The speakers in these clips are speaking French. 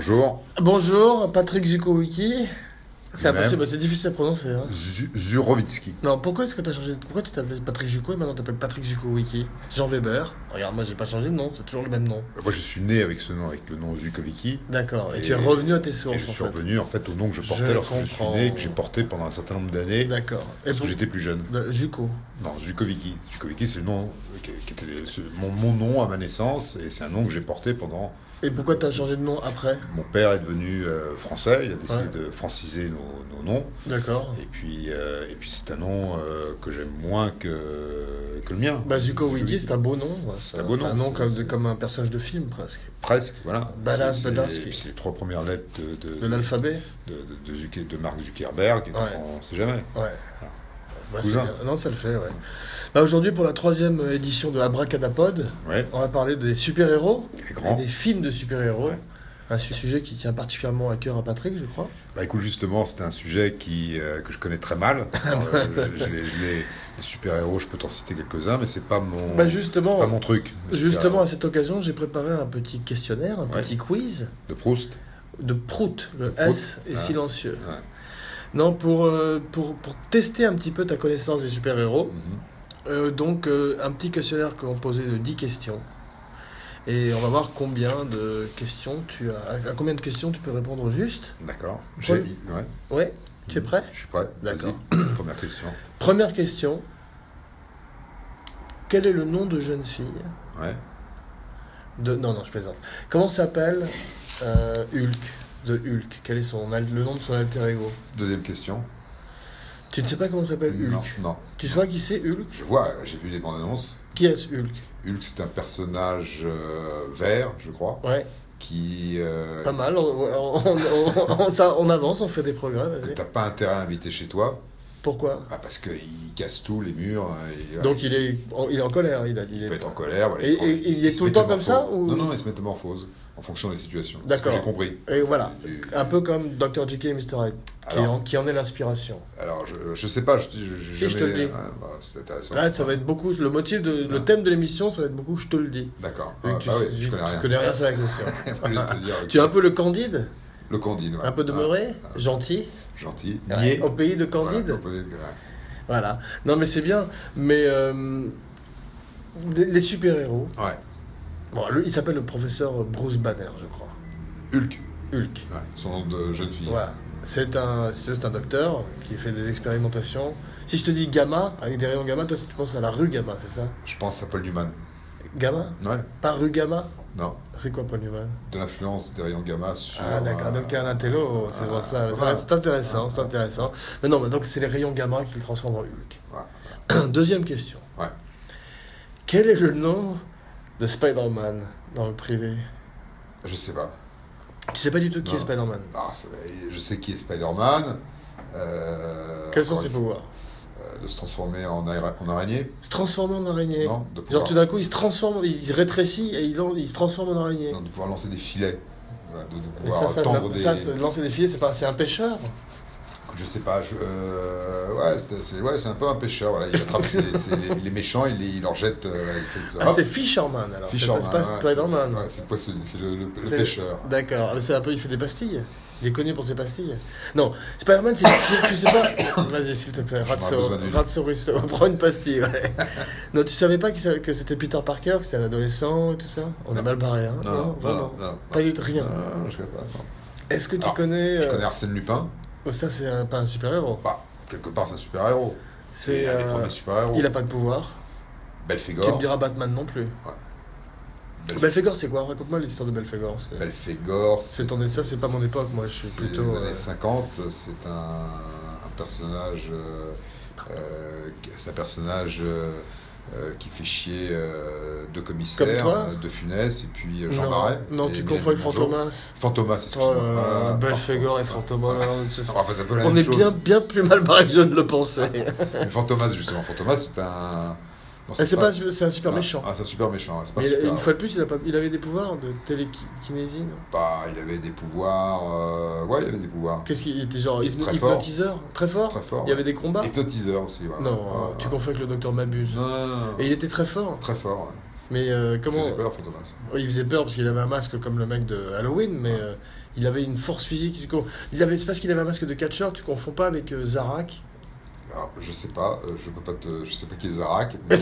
Bonjour. Bonjour, Patrick Zukowicki. C'est impossible, c'est difficile à prononcer. Hein. Zu- Zurovitsky. Non, pourquoi est-ce que tu as changé Pourquoi tu t'appelais Patrick Zuko et maintenant tu t'appelles Patrick Zukowicki Jean Weber. Regarde, moi j'ai pas changé de nom, c'est toujours le même nom. Moi, je suis né avec ce nom, avec le nom Zukovicki. D'accord, et, Et- tu es revenu à tes Et sources je en suis fait. revenu en fait au nom que je portais Je lorsque je suis né, et que j'ai porté pendant un certain nombre d'années, D'accord. Et parce pour... que j'étais plus jeune. de- Zuko. Non, Zukovicki. Zukovicki, c'est le nom qui, était mon, mon nom à ma naissance, et c'est un nom que j'ai porté pendant. Et pourquoi tu as changé de nom après? Mon père est devenu euh, français, il a décidé Ouais. de franciser nos, nos noms, D'accord. et puis, euh, et puis c'est un nom euh, que j'aime moins que, que le mien. Bah Zukowicki, c'est un beau nom. C'est un beau nom, un nom comme, comme un personnage de film presque. Presque, voilà. C'est- Badass. et puis c'est les trois premières lettres de, de, De l'alphabet de, de, de Mark Zuckerberg, Ouais. on ne sait jamais. Ouais. Ouais, c'est bien. Non, ça le fait, ouais. Bah, Aujourd'hui, pour la troisième édition de Abracadapod, Ouais, on va parler des super-héros et des films de super-héros. Ouais. Un su- sujet qui tient particulièrement à cœur à Patrick, je crois. Bah écoute, justement, c'était un sujet qui, euh, que je connais très mal. Alors, euh, je- les super-héros, je peux t'en citer quelques-uns, mais c'est pas mon, Bah, c'est justement, pas mon truc. Justement, à cette occasion, j'ai préparé un petit questionnaire, un petit quiz De Proust. de Prout. Le Prout. S est Ah. silencieux. Ouais. Non, pour, euh, pour, pour tester un petit peu ta connaissance des super-héros, Mhm. Euh, donc, euh, un petit questionnaire composé de 10 questions. Et on va voir combien de questions tu as. À combien de questions tu peux répondre juste D'accord. J'ai- Ouais. ouais. Ouais, tu es prêt Je suis prêt. D'accord. Première question. Première question. Quel est le nom de jeune fille Ouais. de... Non, non, je plaisante. Comment s'appelle euh, Hulk? De Hulk. Quel est son al- le nom de son alter ego? Deuxième question. Tu ne sais pas comment s'appelle Hulk? Non, non. Tu sais qui c'est Hulk? Je vois, j'ai vu les bandes annonces. Qui est Hulk? Hulk, c'est un personnage euh, vert, je crois, Ouais, qui euh, pas mal. On, on- on- on- ça- on avance, on fait des progrès. que vas-y. t'as pas intérêt à inviter chez toi, Pourquoi? Bah, parce qu'il casse tout, les murs. hein, et, Donc il est, en- il est en colère, il a dit. il il est- peut être en colère. voilà, Et- prend- et il est tout le temps comme métamorphose. ça, ou- Non, non, il se métamorphose en fonction des situations. D'accord. j'ai compris. Et voilà, un peu comme Dr. Jekyll et Mr. Hyde, qui, en, qui en est l'inspiration. Alors, je, je sais pas, je, je, Si, je te le dis. ouais, bah, c'est intéressant. Là, ça va être beaucoup, le motif, de, le Ouais. thème de l'émission, ça va être beaucoup, je te le dis. D'accord. Vu Ah, tu, bah oui, tu- je connais tu rien. connais rien sur la question. Tu es un peu le Candide, Le Candide, ouais. un peu demeuré, Ah, gentil, gentil. Ouais, au pays de Candide. Voilà. Non, mais c'est bien. Mais euh, les les super-héros, Ouais. Bon, lui, il s'appelle le professeur Bruce Banner, je crois. Hulk. Hulk. Ouais, son nom de jeune fille. Voilà. C'est un, c'est un docteur qui fait des expérimentations. Si je te dis gamma, avec des rayons gamma, toi, tu penses à la rue gamma, c'est ça? Je pense à Paul Newman. Gamma? Ouais. Pas rue gamma? Non. C'est quoi Paul Newman? De l'influence des rayons gamma sur. Ah d'accord, donc t'es un intello, c'est pour ah, ça. C'est intéressant, c'est intéressant. Mais non, mais donc c'est les rayons gamma qui le transforment en Hulk. Ouais. Deuxième question. Ouais. Quel est le nom de Spider-Man dans le privé Je sais pas. Tu sais pas du tout qui Non. est Spider-Man Ah, je sais qui est Spider-Man. Euh, Quels sont ses pouvoirs euh, De se transformer en, araignée Se transformer en araignée. Non, de Genre tout d'un coup il se transforme, il se rétrécit et il, il se transforme en araignée. non, de pouvoir lancer des filets. De, de pouvoir ça, ça, tendre des. ça, lancer des filets, c'est pas, c'est un pêcheur. Je sais pas, je, euh, ouais, c'est ouais, un peu un pêcheur. Voilà, il attrape ses- ses- les, les méchants, il, les- il leur jette. euh, Ah, c'est Fisherman alors. Fisherman, C'est pas Spider-Man. Ouais, c'est le poissonnier, c'est le, le- le C'est- pêcheur. D'accord, mais c'est un peu, il fait des pastilles. Il est connu pour ses pastilles. Non, Spider-Man, c'est, tu, sais pas. Vas-y, s'il te plaît. Ratso, prends une pastille. Ouais. non, tu savais pas que, c'était Peter Parker, que c'était un adolescent et tout ça? On est Non. mal barré, hein Non, non, non. Pas du tout, rien. Non, je sais pas. Est-ce que tu Alors, connais. Je euh, connais Arsène Lupin. Oh, ça, c'est un- pas un super-héros. Bah, quelque part, c'est un super-héros. C'est. un des euh, premiers super-héros. il a pas de pouvoir. Tu Belphégor. me diras Batman non plus. Belf- Belphégor, c'est quoi? Raconte-moi l'histoire de Belphégor. Belphégor, C'est ton, ça, c'est pas mon époque, moi, je suis c'est plutôt. les euh, années 50. C'est un, un personnage. euh, euh, c'est un personnage euh, qui fait chier euh, deux commissaires, euh, De Funès et puis euh, Jean non, Marais. non tu confonds avec. Fantomas. Fantomas, Oh excuse-moi. là, Ah, Belphégor et. Fantomas. Ah, On est bien, bien plus mal barré que je ne le pensais. Fantomas, justement. Fantomas, c'est un. Eh, c'est pas, c'est un super Ah, méchant. Ah, c'est un super méchant. ouais, pas Mais super. une fois de plus, il, a pas- il avait des pouvoirs de télékinésie, Bah, il avait des pouvoirs. euh, Ouais, il avait des pouvoirs. Qu'est-ce qu'il était genre Il était hypno- très fort. hypnotiseur? Très fort? Très fort. Il y avait des combats? Hypnotiseur aussi. voilà. Non, Ouais, tu ouais. confonds avec le docteur Mabuse. Non, non, non. Et il était très fort. Très fort. ouais. Mais euh, Il comment faisait peur, Fantomas. Oui, Il faisait peur parce qu'il avait un masque comme le mec de Halloween, mais euh, il avait une force physique. Il avait, c'est parce qu'il avait un masque de catcheur, tu confonds pas avec euh, Zarak? Alors, je sais pas, euh, je peux pas te, je sais pas qui est Zarak. mais-.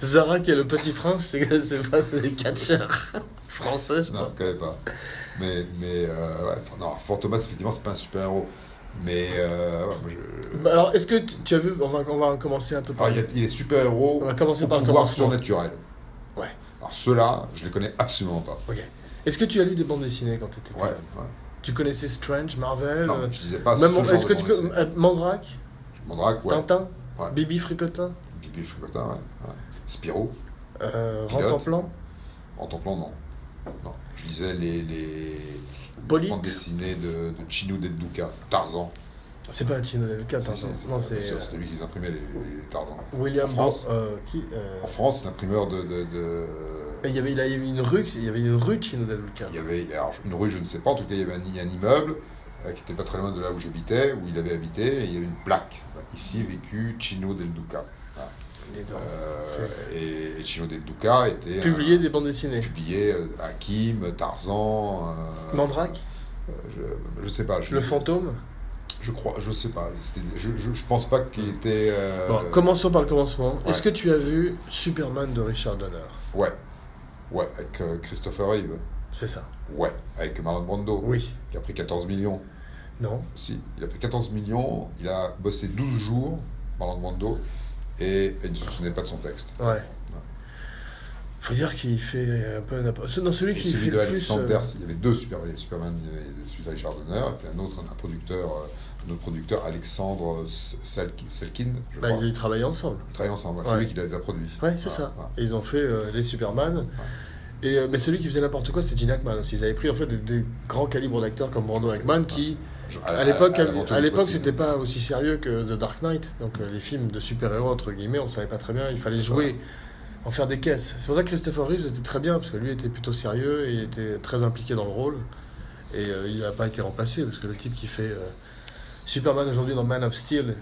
Zarak et le petit prince, c'est pas des catcheurs français, je Non, je connais pas. Mais, mais euh, ouais, non, Fantomas, effectivement, c'est pas un super héros. Mais euh, ouais, je- Bah, Alors, est-ce que tu, tu as vu On va, on va commencer un peu par. Alors, il, y a- il est super héros On va commencer par pouvoir surnaturel. Ouais. Alors ceux-là, je les connais absolument pas. Ok. Est-ce que tu as lu des bandes dessinées quand tu étais Ouais, ouais. Tu connaissais Strange, Marvel Non, euh, je disais pas Même, ce est-ce que tu peux. euh, Mandrake? Mandrake, ouais. Tintin? Ouais. Bibi Fricotin? Bibi Fricotin, ouais. ouais. Spirou, euh, non. Non. Je lisais les, les Polite bandes dessinées de, de Chinou Del Duca, Tarzan. C'est pas Si, Tintin. si, c'est- Non, c'est euh, C'était lui qui les imprimait, les, les Tarzan. William En France? Euh, qui euh, En France, l'imprimeur de, de, de- Il y avait, il y avait une rue, il y avait une rue de Chino Del Luca. Il y avait alors, une rue, je ne sais pas, en tout cas, il y avait un, un immeuble euh, qui n'était pas très loin de là où j'habitais, où il avait habité, et il y avait une plaque. Ici vécu Chino Del Duca. Dents. Euh, et, et Chino Del Duca était. un- Publié des bandes dessinées. publié euh, Hakim, Tarzan. euh, Mandrake euh, je, je sais pas. Je, Le fantôme Je crois, je sais pas. Je, je, je pense pas qu'il était. euh, Bon, Commençons par le commencement. ouais. Est-ce que tu as vu Superman de Richard Donner? Ouais. Ouais, avec euh, Christopher Reeve. C'est ça. Ouais, avec Marlon Brando. Oui. Il a pris 14 millions. Non Si, il a pris 14 millions, il a bossé 12 jours, Marlon Brando, et, et il ne se souvenait pas de son texte. Ouais. Faut dire qu'il fait un peu n'importe Non, celui Et qui fait celui de le plus. Alexander, euh, il y avait deux Super- Superman, avait celui de Richard Donner, et puis un autre, un producteur, euh, un autre producteur, Alexandre Salkin, Selkin, je bah, crois. ils travaillent ensemble. Ils travaillent ensemble, c'est lui qui les a produits. Ouais, c'est ça. Et ils ont fait euh, les Superman. Et, euh, mais celui qui faisait n'importe quoi, c'est Gene Hackman aussi. Ils avaient pris en fait des, des grands calibres d'acteurs comme Brando Hackman qui, à l'époque, à du l'époque, c'était pas aussi sérieux que The Dark Knight. Donc euh, les films de super-héros entre guillemets, on savait pas très bien. Il fallait jouer, en faire des caisses. C'est pour ça que Christopher Reeves était très bien parce que lui était plutôt sérieux et il était très impliqué dans le rôle. Et il n'a pas été remplacé parce que le type qui fait Superman aujourd'hui dans Man of Steel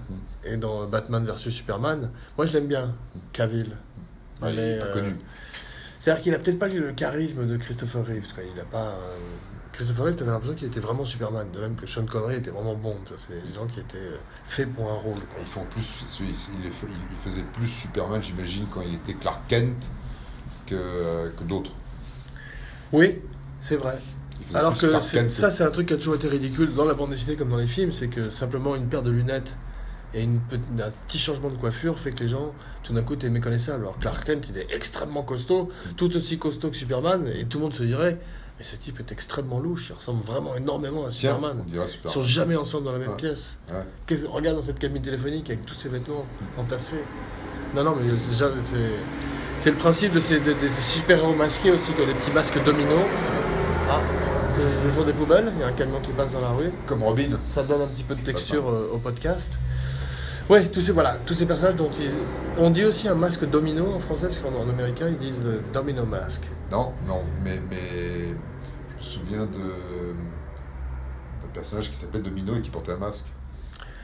et dans Batman vs Superman, moi je l'aime bien, Cavill. Ouais, il est pas euh, connu. C'est-à-dire qu'il a peut-être pas le charisme de Christopher Reeves. Quoi. Il a pas. euh, Christopher Reeves, t'avais l'impression qu'il était vraiment Superman, de même que Sean Connery était vraiment bon. C'est des gens qui étaient euh, faits pour un rôle. quoi. Ils font plus, il faisait plus Superman, j'imagine, quand il était Clark Kent que, que d'autres. Oui, c'est vrai. Alors que ça, c'est un truc qui a toujours été ridicule dans la bande dessinée comme dans les films, c'est que simplement une paire de lunettes et une un petit changement de coiffure fait que les gens, tout d'un coup, t'es méconnaissable. Alors Clark Kent, il est extrêmement costaud, tout aussi costaud que Superman, et tout le monde se dirait, mais ce type est extrêmement louche, il ressemble vraiment énormément à Tiens, Superman. dirait Ils sont jamais ensemble dans la même Ouais. pièce. Ouais. Regarde dans cette cabine téléphonique avec tous ces vêtements entassés. Non, non, mais c'est déjà, c'est, c'est le principe de ces, de- de ces super-héros masqués aussi, qui ont des petits masques dominos. Ah, c'est le jour des poubelles, il y a un camion qui passe dans la rue. Comme Robin. Ça donne un petit peu de texture euh, au podcast. Ouais, tous ces, voilà, tous ces personnages dont ils... On dit aussi un masque domino en français, parce qu'en en américain, ils disent le domino mask. Non, non, mais, mais je me souviens de d'un personnage qui s'appelait Domino et qui portait un masque.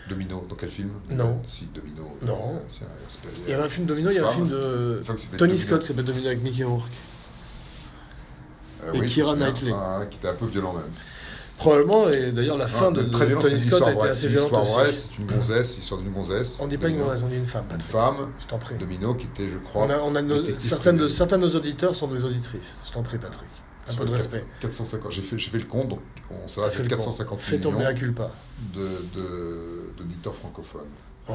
Domino, dans quel film? Non. Si, Domino. Non. C'est un- c'est Il y avait un film domino, il y a un film de... Tony Domino. Scott s'appelle Domino avec Mickey Rourke. Euh, et oui, souviens. Knightley. Ah, qui était un peu violent même. Probablement, et d'ailleurs la fin Ah, de, très de c'est Tony une Scott histoire a été vraie. assez C'est une violente c'est gonzesse, l'histoire d'une gonzesse. On dit pas une gonzesse, on dit une femme. Une femme, Je t'en prie. Domino, qui était, je crois. On a, on a nos- certaines de, certains de nos auditeurs sont des auditrices. Je t'en prie, Patrick. Un peu de respect. 450. J'ai fait, j'ai fait le compte, donc on, ça va faire le con. 450 Fais ton millions d'auditeurs francophones. Ouais.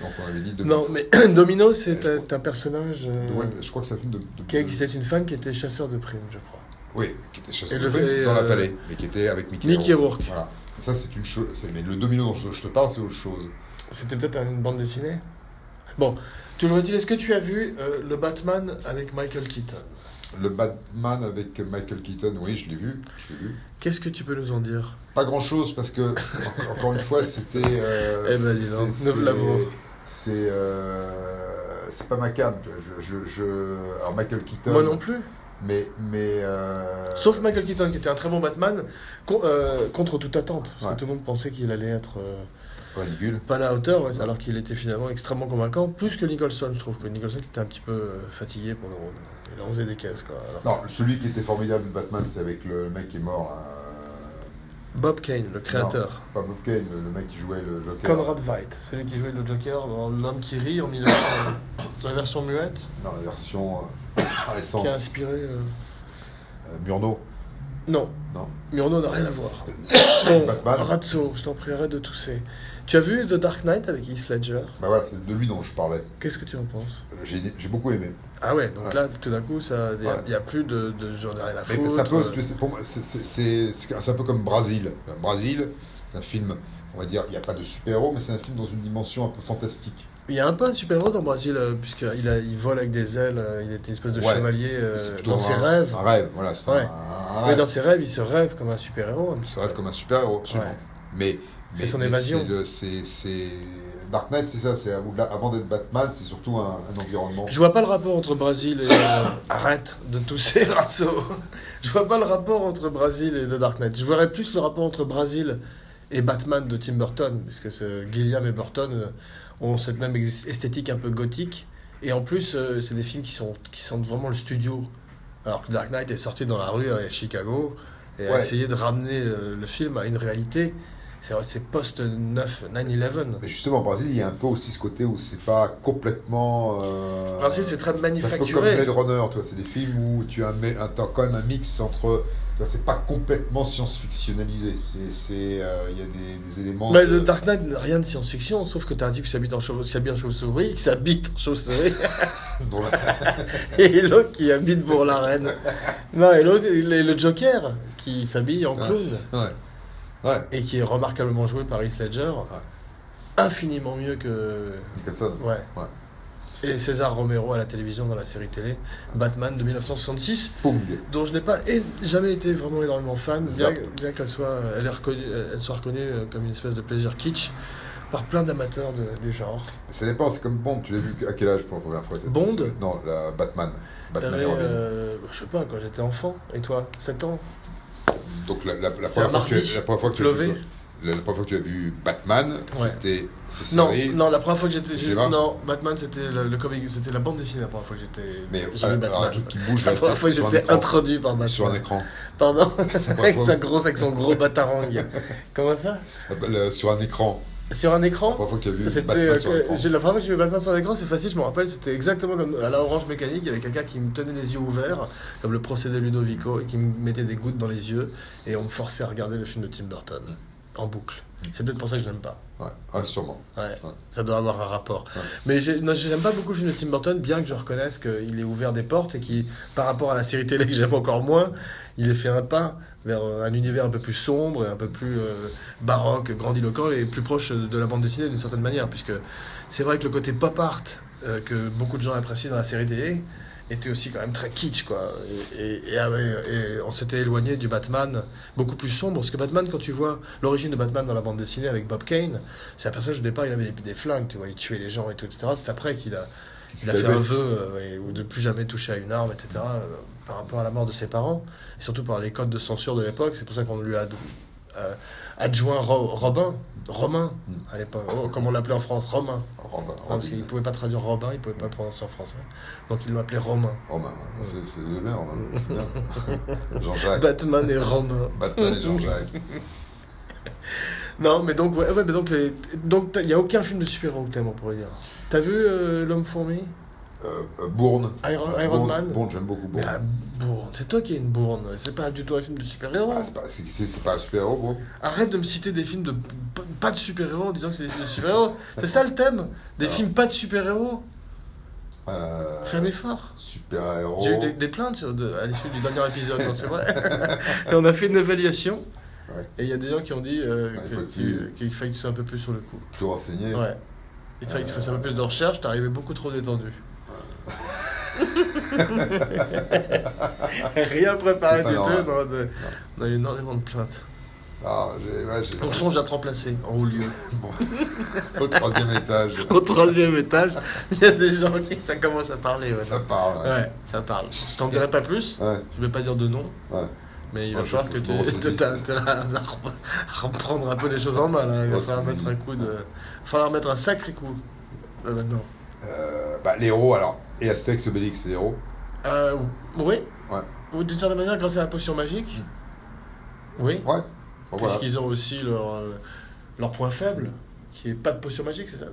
Donc on avait dit Domino. Non, mais Domino, c'est un, personnage euh, ouais, je crois que ça de, de- qui existait. Une femme qui était chasseur de primes, je crois. Oui, qui était chasseur de primes dans la euh, vallée, mais qui était avec Mickey, Mickey Rourke. Voilà. Ça, c'est une chose. Mais le domino dont je, je te parle, c'est autre chose. C'était peut-être une bande dessinée? Bon, Toujours est-il, est-ce que tu as vu euh, le Batman avec Michael Keaton? Le Batman avec Michael Keaton, oui, je l'ai vu. Je l'ai vu. Qu'est-ce que tu peux nous en dire? Pas grand chose parce que, en- encore une fois, c'était. euh, Eh ben, c'est- dis donc, c'est- neuf labos. C'est. euh, c'est pas ma carte. Je, je, je- alors, Michael Keaton. Moi non plus. Mais. mais euh, Sauf Michael Keaton qui était un très bon Batman con- euh, contre toute attente. Parce Ouais. que tout le monde pensait qu'il allait être euh, pas à la hauteur, ouais, alors qu'il était finalement extrêmement convaincant. Plus que Nicholson, je trouve que Nicholson était un petit peu fatigué pour le rôle. Il en faisait des caisses quoi. Alors, Non, celui qui était formidable, Batman, c'est avec le mec qui est mort. là. Bob Kane, le créateur. Pas Bob Kane, le, mec qui jouait le Joker. Conrad Veidt, celui qui jouait le Joker dans L'homme qui rit en 1900, dans la version muette, Dans la version euh, récente. qui a inspiré. euh, Euh, Murnau. Non, Non. Murnau n'a rien à voir. Bon, Batman. Ratso, je t'en prierai de tousser. Tu as vu The Dark Knight avec Heath Ledger? Bah voilà, c'est de lui dont je parlais. Qu'est-ce que tu en penses? J'ai j'ai beaucoup aimé. Ah ouais, donc Ouais. là, tout d'un coup, il n'y a, Ouais. y a plus de, de j'en ai rien à foutre. ça peut, c'est- un peu comme Brasil. Brasil, c'est un film, on va dire, il n'y a pas de super-héros, mais c'est un film dans une dimension un peu fantastique. Il y a un peu un super-héros dans Brésil, euh, puisqu'il il vole avec des ailes, euh, il est une espèce de Ouais. chevalier euh, dans un- ses rêves. Un rêve, voilà. C'est Ouais. un, Mais dans ses rêves, il se rêve comme un super-héros. peu. un rêve comme un super-héros, absolument. Ouais. Mais, C'est son mais évasion. c'est- Dark Knight, c'est ça. C'est avant d'être Batman, c'est surtout un, un environnement. Je vois pas le rapport entre Brésil et. euh, arrête de tousser, Ratso. Je vois pas le rapport entre Brésil et The Dark Knight. Je verrais plus le rapport entre Brésil et Batman de Tim Burton, puisque Gilliam et Burton euh, ont cette même esthétique un peu gothique. Et en plus, euh, c'est des films qui, sont, qui sentent vraiment le studio. Alors que Dark Knight est sorti dans la rue à Chicago et a essayé de ramener le film à une réalité. C'est c'est post-9, 9-11. Mais justement, au Brésil, il y a un peu aussi ce côté où c'est pas complètement. Euh, Brésil, c'est très c'est un peu comme manufacturé. Blade Runner, tu c'est des films où tu as, un, t'as quand même un mix entre. tu C'est pas complètement science-fictionnalisé. Euh, il y a des, des éléments. Mais de- le Dark Knight n'a rien de science-fiction, sauf que t'as un type qui s'habille en chauve-souris, qui s'habite en chauve-souris, et l'autre qui habite pour la reine. Non, et l'autre, le Joker, qui s'habille en clown, Ouais. Ouais. Et qui est remarquablement joué par Heath Ledger, infiniment mieux que... Nicholson. Ouais. Ouais. Et César Romero à la télévision dans la série télé, Batman de 1966, Pong. dont je n'ai pas é- jamais été vraiment énormément fan, bien, qu'elle soit, elle est reconnue, elle soit reconnue euh, comme une espèce de plaisir kitsch par plein d'amateurs de- du genre. Ça dépend, c'est comme Bond. Tu l'as vu à quel âge pour la première fois Bond Non, la Batman. Batman et Robin. euh, je sais pas, quand j'étais enfant. Et toi? 7 ans? Donc la, la, la C'était première fois que tu as- mardi. la première fois que tu as vu, la, première fois que tu as vu Batman, c'était ces non, non, la première fois que j'étais. Non, Batman c'était le, le comic, c'était la bande dessinée la première fois que j'étais. Mais j'ai euh, vu alors, un Batman. truc qui bouge La première fois que j'étais introduit par Batman. Sur un écran. Pardon avec, sa grosse, avec son gros batarang. Comment ça? Le- sur un écran. Sur un écran C'était, euh, la première fois que j'ai vu Batman sur l'écran, c'est facile, je me rappelle, c'était exactement comme à la Orange Mécanique, il y avait quelqu'un qui me tenait les yeux ouverts, comme le procédé Ludovico, et qui me mettait des gouttes dans les yeux, et on me forçait à regarder le film de Tim Burton, en boucle. C'est peut-être pour ça que je l'aime pas. Ouais, ouais, sûrement. Ouais, Ouais. ça doit avoir un rapport. Ouais. Mais j'aime pas beaucoup le film de Tim Burton, bien que je reconnaisse qu'il ait ouvert des portes et qui, par rapport à la série télé que j'aime encore moins, il ait fait un pas vers euh, un univers un peu plus sombre un peu plus euh, baroque, grandiloquent et plus proche de la bande dessinée d'une certaine manière, puisque c'est vrai que le côté pop art euh, que beaucoup de gens apprécient dans la série télé était aussi quand même très kitsch quoi. Et, et- et, ah et on s'était éloigné du Batman beaucoup plus sombre parce que Batman quand tu vois l'origine de Batman dans la bande dessinée avec Bob Kane c'est un personnage au départ il avait des, des flingues tu vois il tuait les gens et tout etc c'est après qu'il a il a fait un vœu euh, et- de plus jamais toucher à une arme etc par rapport à la mort de ses parents et surtout par les codes de censure de l'époque c'est pour ça qu'on lui a euh, adjoint Ro- Robin Romain à l'époque Oh, comme on l'appelait en France Romain Robin. non, parce qu'il ne pouvait pas traduire Robin, il ne pouvait pas le prononcer en français. Donc il l'appelait Romain. Romain. C'est bien, Romain. C'est bien. Jean-Jacques. Batman et Romain. Batman et Jean-Jacques. Non, mais donc, ouais, ouais, mais donc, les- donc, il n'y a aucun film de super-héros que t'aimes, on pourrait dire. T'as vu euh, L'Homme Fourmi? Euh, euh, Bourne. Iron, Iron Bourne, Man Bourne, j'aime beaucoup Bourne. ah, Bourne, c'est toi qui es une bourne. C'est pas du tout un film de super-héros. Ah, c'est pas, c'est- c'est- c'est pas un super-héros, bro. Arrête de me citer des films de pas de super-héros en disant que c'est des films de super-héros. C'est ça le thème Des Ah. films pas de super-héros Euh, Fais un effort. Super-héros. J'ai eu des, des plaintes de- à l'issue du dernier épisode, non, c'est vrai. et on a fait une évaluation. Ouais. Et il y a des gens qui ont dit euh, tu- qu'il fallait que tu sois un peu plus sur le coup. Plutôt renseigné. Ouais. Il fallait que tu fasses un peu plus de recherche, t'arrivais beaucoup trop détendu. Rien préparé du tout, non, de- on a eu énormément de plaintes. Ouais, j'ai- On songe à te remplacer en haut lieu. Bon. Au troisième étage, Au troisième étage, il y a des gens qui ça commence à parler. Ouais, ça parle. Ouais. Ouais, ça parle. Je t'en dirai pas plus, Ouais, je vais pas dire de nom, ouais. mais il va falloir que tu reprendre un peu les choses en main. Là. Il va falloir mettre un coup de. Il va falloir mettre un sacré coup. Là, maintenant. Euh, bah, alors. Et Astérix Obélix, c'est héros. Euh, oui. Ouais. Ou d'une certaine manière, grâce à la potion magique. Oui. Ouais. Bon, voilà. Puisqu'ils ont aussi leur, euh, leur point faible, qui est pas de potion magique, c'est ça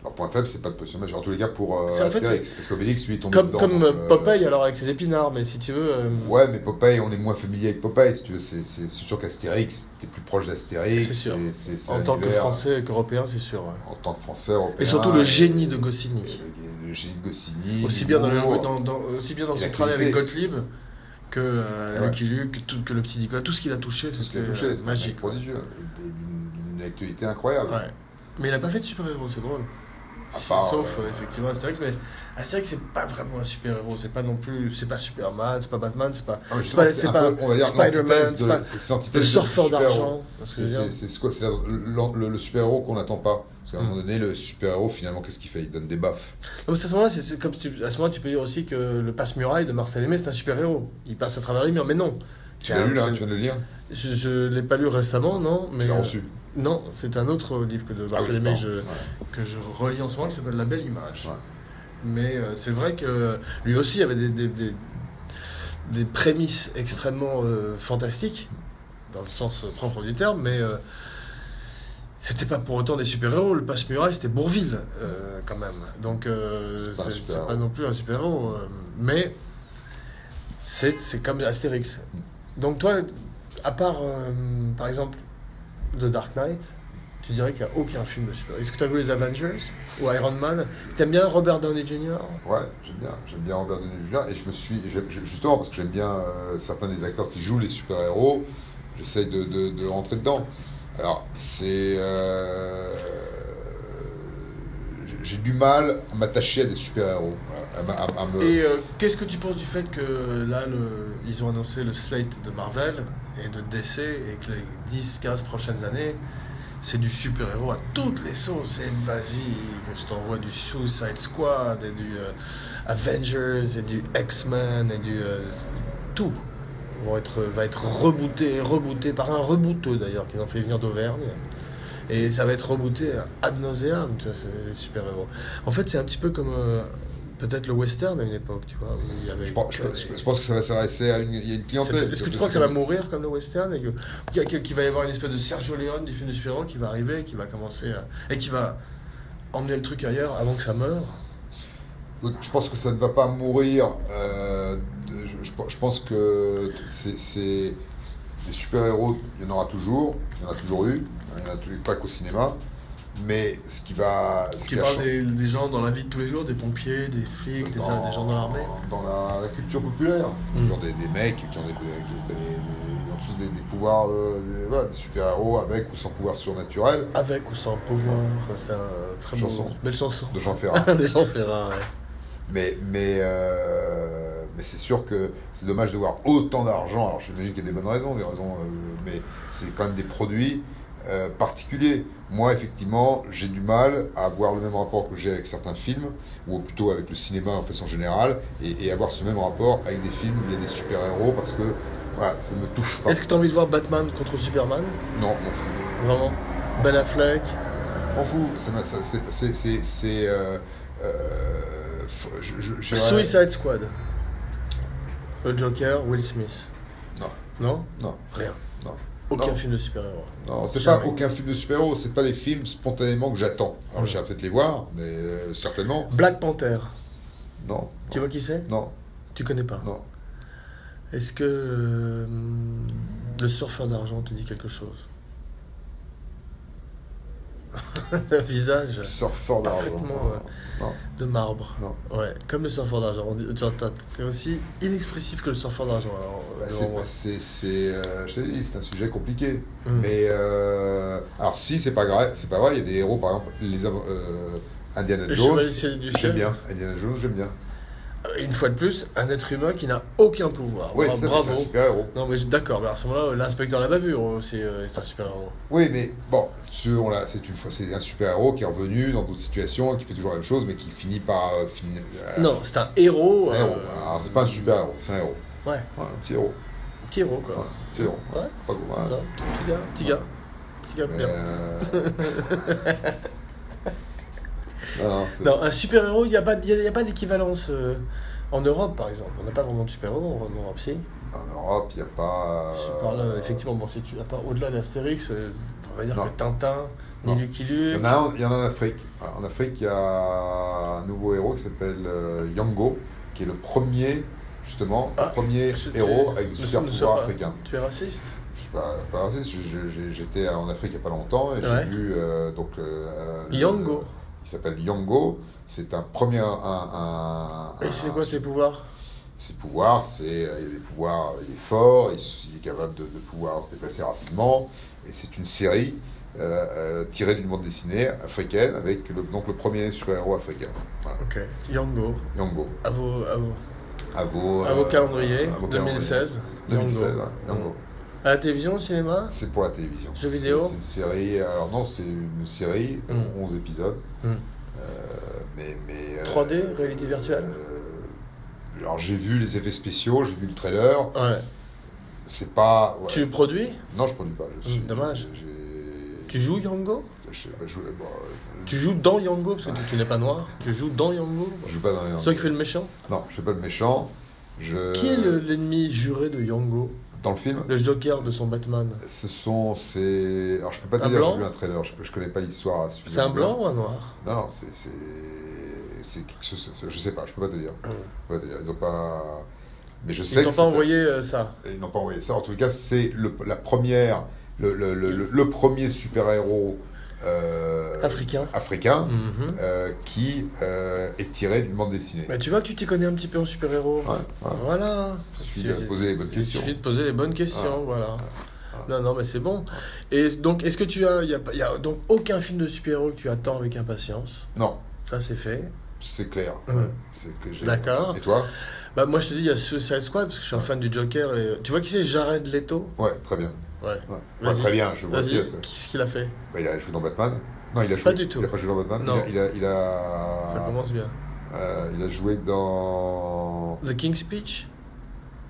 Alors, point faible, c'est pas de potion magique. En tous les cas, pour euh, fait, Astérix. Parce qu'Obélix, lui, tombe Comme, dedans. comme donc, euh, euh, Popeye, alors avec ses épinards, mais si tu veux. Ouais, mais Popeye, on est moins familier avec Popeye, si tu veux. C'est sûr qu'Astérix, t'es plus proche d'Astérix. C'est sûr. en tant que Français et qu'Européen, c'est sûr. ouais. En tant que Français, Européen. Et surtout le génie de Goscinny. De Goscinny. Aussi bien dans le, l'humour. dans, dans- aussi bien dans son travail avec. Gottlieb que euh, Ouais. Lucky Luke, que, tout- que le petit Nicolas, tout ce qu'il a touché, Tout ce euh, c'est magique. prodigieux. D'une actualité incroyable. Ouais. Mais il a pas fait de super-héros, c'est drôle. Part, Sauf euh, effectivement Astérix, mais Astérix c'est pas vraiment un super-héros, c'est pas non plus, c'est pas Superman, c'est pas Batman, c'est pas Ah, mais c'est pas- c'est pas peu, on va dire, Spider-Man, c'est pas c'est le surfeur d'argent. C'est quoi C'est le, le- le super-héros qu'on n'attend pas. Parce qu'à un Mm. moment donné, le super-héros, finalement, qu'est-ce qu'il fait? Il donne des baffes. Non, à ce moment-là, c'est- comme tu, à ce moment-là, tu peux dire aussi que le passe-muraille de Marcel Aimé, c'est un super-héros. Il passe à travers les murs, mais non. Tu l'as lu là Tu viens de le lire? Je, je l'ai pas lu récemment, non, mais Tu l'as euh, reçu non, c'est un autre livre que de Ah oui, je- Ouais. que je relis en ce moment qui s'appelle La Belle Image. Ouais. Mais euh, c'est vrai que lui aussi avait des, des, des, des prémices extrêmement euh, fantastiques, dans le sens propre du terme, mais euh, c'était pas pour autant des super-héros. Le passe-muraille, c'était Bourville, euh, quand même. Donc, C'est pas pas non plus un super-héros. mais c'est c'est comme Astérix. Donc, toi, à part, par exemple, The Dark Knight, tu dirais qu'il n'y a aucun film de super Est-ce que tu as vu les Avengers ou Iron Man? T'aimes bien Robert Downey Jr. Ouais, j'aime bien. J'aime bien Robert Downey Jr. Et je me suis. Justement, parce que j'aime bien euh, certains des acteurs qui jouent les super-héros, j'essaye de, de, de rentrer dedans. Alors, c'est. euh, j'ai- du mal à m'attacher à des super-héros. Et euh, qu'est-ce que tu penses du fait que là, ils ont annoncé le slate de Marvel et de DC et que les 10-15 prochaines années, c'est du super-héros à toutes les sauces. Et vas-y, je t'envoie du Suicide Squad et du euh, Avengers et du X-Men et du. euh, tout va être rebooté, rebooté par un rebooteux d'ailleurs, qui en fait venir d'Auvergne. Et ça va être rebooté ad nauseam, tu vois, c'est les super-héros. En fait, c'est un petit peu comme euh, peut-être le western à une époque, tu vois, où il y avait. je, pense, je- je- je pense que ça va s'adresser à une, il y a une clientèle. Est-ce que tu crois que ça va mourir comme le western et qu'il va y avoir une espèce de Sergio Leone du film de super-héros qui va arriver, qui va commencer à- et qui va emmener le truc ailleurs avant que ça meure? Je pense que ça ne va pas mourir. euh, je, pense que c'est- des super-héros, il y en aura toujours, il y en a toujours eu, il n'y en a toujours- pas qu'au cinéma. Mais ce qui va. ce Qui parle des, des gens dans la vie de tous les jours, des pompiers, des flics, des, des gens dans l'armée. Dans la, la culture populaire. Mm. Genre des, des mecs qui ont, des, qui ont tous des, pouvoirs, euh, des, voilà, des super-héros avec ou sans pouvoir surnaturel. Avec ou sans pouvoir. C'est un très beau, Chanson. belle chanson. De Jean Ferrat. des gens Ferrat, ouais. Mais, mais, euh, mais c'est sûr que c'est dommage de voir autant d'argent. Alors j'imagine qu'il y a des bonnes raisons, des raisons, euh, mais c'est quand même des produits euh, particuliers. Moi, effectivement, j'ai du mal à avoir le même rapport que j'ai avec certains films, ou plutôt avec le cinéma en façon générale, et, et avoir ce même rapport avec des films où il y a des super-héros, parce que voilà, ça ne me touche pas. Est-ce que tu as envie de voir Batman contre Superman? Non, m'en fous. Vraiment? Ben Affleck? M'en fous. C'est. c'est- c'est- c'est, euh, euh, Suicide Squad Le Joker, Will Smith Non. Non? Non. Rien. Non. Aucun Non. film de super-héros. Non, c'est pas aucun film de super-héros, c'est pas les films spontanément que j'attends. Alors Ouais. j'irai peut-être les voir, mais euh, certainement. Black Panther, Non. tu vois qui c'est? Non, Tu connais pas? Non. Est-ce que euh, le surfeur d'argent te dit quelque chose? Un visage Surfeur d'argent. Parfaitement, Non, de marbre. non. Ouais, comme le surfeur d'argent. T'es aussi inexpressif que le surfeur d'argent. Bah, c'est, euh, je t'ai dit, c'est un sujet compliqué. Mm. Mais euh, alors si c'est pas grave, c'est pas vrai. Il y a des héros, par exemple, les, euh, Indiana Jones, j'aime bien. Indiana Jones, j'aime bien. Une fois de plus, un être humain qui n'a aucun pouvoir. Oui, c'est bravo. un super-héros. Non, mais d'accord, mais à ce moment-là, l'inspecteur la bavure, euh, c'est euh, c'est un super-héros. Oui, mais bon, c'est une fois, c'est un super-héros qui est revenu dans d'autres situations, qui fait toujours la même chose, mais qui finit par euh, finir. euh, Non, c'est un héros. c'est un héros. euh, Alors, c'est pas un super-héros, c'est un héros. Ouais, Ouais, un petit héros. petit héros, quoi. Ouais, un petit héros. Ouais. Pas gros, hein. Non, petit gars, petit gars. Petit gars, bien. euh, non, un super-héros, il n'y a pas, il y a- il y a pas d'équivalence euh, en Europe, par exemple. On n'a pas vraiment de super-héros en en Europe, si? en Europe, il n'y a pas. Je parle, euh, effectivement, bon, si tu à part au-delà d'Astérix, euh, on va dire Non. que Tintin, ni Non. Lucky Il y Luke. en a un, il y en a en Afrique. En Afrique, il y a un nouveau héros qui s'appelle euh, Yango, qui est le premier, justement, Ah, premier héros avec des super pouvoirs pas- africains. Tu es raciste? Je suis pas, pas raciste, je- je- j'ai- j'étais en Afrique il n'y a pas longtemps et Ouais. j'ai vu euh, donc euh, le- Yango. Il s'appelle Yango. C'est un premier. Un, un- Et c'est quoi ses pouvoirs? Ses pouvoirs, c'est euh, des pouvoirs, il est fort, il, est capable de, de pouvoir se déplacer rapidement. Et c'est une série euh, euh, tirée d'une bande dessinée africaine avec le, donc le premier super-héros africain. Voilà. Ok. Yango. Yango. À vos, à vos, À vos, à vos calendriers, à vos 2016. 2016, Yango. ouais, Yango. À la télévision, au cinéma C'est pour la télévision. Jeux vidéo C'est une série. Alors non, c'est une série, Mm. 11 épisodes. Mm. Euh, mais, mais, euh, 3D, réalité virtuelle euh, Alors j'ai vu les effets spéciaux, j'ai vu le trailer. Ouais. C'est pas. ouais. Tu produis Non, je produis pas. Je Mm, suis, dommage. Tu joues Yango Je, je, je- euh, Tu joues dans Yango Parce que tu, tu n'es pas noir. Tu joues dans Yango je joue pas dans les. C'est toi qui fais le méchant Non, je fais pas le méchant. Je... Qui est le- l'ennemi juré de Yango? Dans le film Le Joker de son Batman Ce sont. C'est. Alors je peux pas te Un dire, j'ai vu un trailer, je, je connais pas l'histoire. C'est un blanc ou un noir? Non, non, c'est. Je sais pas, je peux pas te dire. Hum. Je peux pas te dire. Ils ont pas. Mais je sais Ils que pas envoyé euh, ça Ils n'ont pas envoyé ça. En tout cas, c'est la première, le, le, le, le- le premier super-héros euh, Africain africain, Mhm. euh, qui euh, est tiré d'une bande dessinée. Mais tu vois que tu t'y connais un petit peu en super-héros. Ouais, ouais. Voilà. Il suffit de poser les bonnes Il questions. suffit de poser les bonnes questions, voilà. Ah. Non, non, mais c'est bon. Et donc, est-ce que tu as. Il n'y a, il y a donc aucun film de super-héros que tu attends avec impatience? Non, Ça, c'est fait. c'est clair. D'accord. Et toi? Bah, moi, je te dis, il y a Suicide Squad, parce que je suis un fan du Joker. Et... Tu vois qui c'est? Jared Leto? Ouais, très bien. Ouais. Très bien, je vois est-ce. qu'est-ce qu'il a fait? Bah, il a joué dans Batman. Non, il a joué. Pas du tout. Il a pas joué dans Batman. Non. Il a, il a, il a- Ça commence bien. euh, il a joué dans. The King's Speech?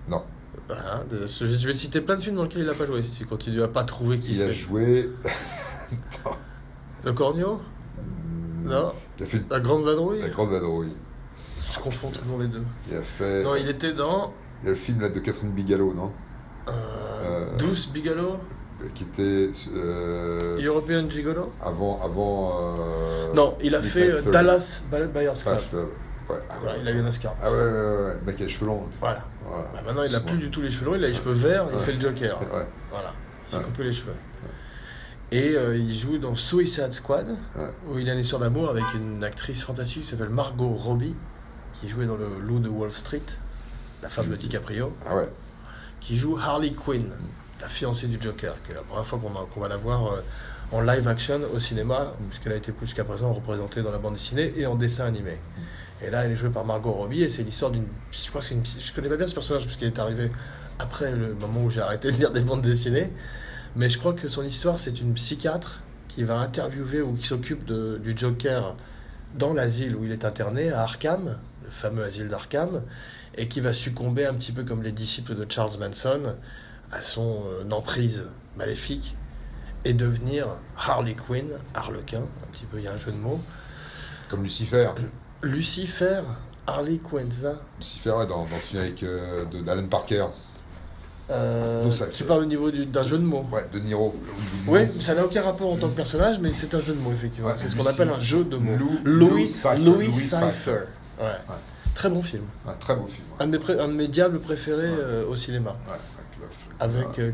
Non. Voilà, de- je vais te citer plein de films dans lesquels il n'a pas joué, si tu continues à pas trouver qui Il a c'est. joué. Le Cornio Non Il a fait La Grande Vadrouille? La Grande Vadrouille. Je confonds toujours les deux. Il a fait. Non, il était dans il y a le film là, de Catherine Bigelow, non? Euh, Euh, Douce Bigelow Qui était. euh, European Gigolo? avant. avant euh, Non, il a fait euh. Dallas Buyers Club. ouais. Ah, Voilà, il a eu un Oscar. Ah ouais, ouais, ouais, mec qui a les cheveux longs. Voilà. Voilà. Bah, maintenant, il a C'est plus du tout les cheveux longs, il a les cheveux verts, il fait le Joker. Ouais. Voilà, il s'est coupé les cheveux. Et euh, il joue dans Suicide Squad, où il a une histoire d'amour avec une actrice fantastique qui s'appelle Margot Robbie, qui jouait dans le Loup de Wall Street, la femme de DiCaprio, Ah ouais. Qui joue Harley Quinn, la fiancée du Joker, qui est la première fois qu'on va la voir euh, en live action au cinéma, puisqu'elle a été jusqu'à présent représentée dans la bande dessinée et en dessin animé. Et là, elle est jouée par Margot Robbie, et c'est l'histoire d'une. Je. Je connais pas bien ce personnage, parce qu'il est arrivé après le moment où j'ai arrêté de lire des bandes dessinées. Mais je crois que son histoire, c'est une psychiatre qui va interviewer ou qui s'occupe du Joker dans l'asile où il est interné, à Arkham, le fameux asile d'Arkham, et qui va succomber un petit peu comme les disciples de Charles Manson à son euh, emprise maléfique et devenir Harley Quinn, Harlequin, un petit peu, il y a un jeu de mots. Comme Lucifer. Lucifer, Harley Quinn, ça? Lucifer, ouais, dans, dans le film avec euh, de- d'Alan Parker. Euh, Donc ça- Tu parles au niveau du- d'un jeu de mots Ouais, de Niro. Oui, ça n'a aucun rapport en tant que personnage, mais c'est un jeu de mots, effectivement. Ouais, c'est ce qu'on appelle un jeu de mots. Lou- Louis, Cypher. Louis Louis Cypher. Cypher. Ouais. Très bon film. Un très beau film. Un de mes, pré- un de mes diables préférés euh, au cinéma. Avec euh,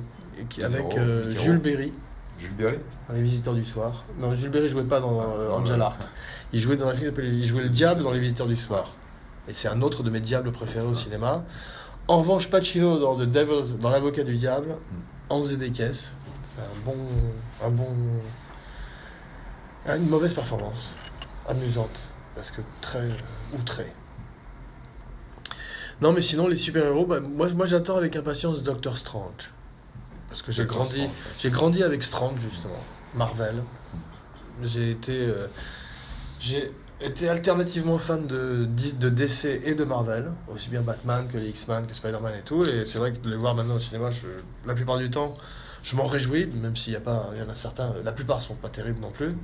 qui- avec euh. Jules Berry Jules Berry? Dans Les Visiteurs du Soir. Non, Jules Berry jouait pas dans euh, Ah, Angel ouais. Art. Il jouait dans un film qui s'appelait Il jouait le diable dans Les Visiteurs du Soir. Et c'est un autre de mes diables préférés au cinéma. En revanche, Pacino dans The Devils, dans L'Avocat du Diable, Hmm. Hans Zedekes. C'est un bon. Un bon. Une mauvaise performance. amusante, parce que très outrée. Non, mais sinon, les super-héros, bah, moi, moi j'attends avec impatience Doctor Strange. Parce que j'ai grandi, Strange. j'ai grandi avec Strange, justement. Marvel. J'ai été, euh, j'ai été alternativement fan de, de DC et de Marvel, aussi bien Batman que les X-Men, que Spider-Man et tout. Et c'est vrai que de les voir maintenant au cinéma, je- la plupart du temps, je m'en réjouis, même s'il y, a pas- il y en a certains, la plupart sont pas terribles non plus.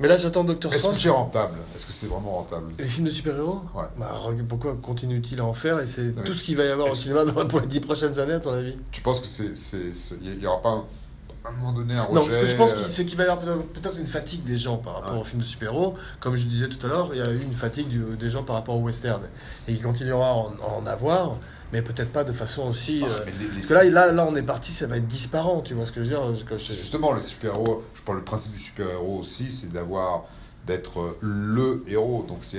Mais là, j'attends Doctor Est-ce que Strange. c'est rentable? Est-ce que c'est vraiment rentable? Les films de super-héros? Ouais. bah, Pourquoi continue-t-il à en faire? Et c'est tout ce qu'il va y avoir au cinéma dans- pour les dix prochaines années, à ton avis? Tu penses que c'est, c'est, c'est- il y aura pas un- à un moment donné un rejet Non, parce que je pense euh, qu'il c'est qu'il va y avoir peut-être- peut-être une fatigue des gens par rapport Ouais. aux films de super-héros. Comme je disais tout à l'heure, il y a eu une fatigue du- des gens par rapport au western. Et il continuera à en, à en avoir, mais peut-être pas de façon aussi. ah, euh, les- les- Parce que là, là, là, on est parti, ça va être disparant, tu vois ce que je veux dire C'est justement le super-héros. Je parle le principe du super-héros aussi, c'est d'avoir d'être euh, le héros. Donc c'est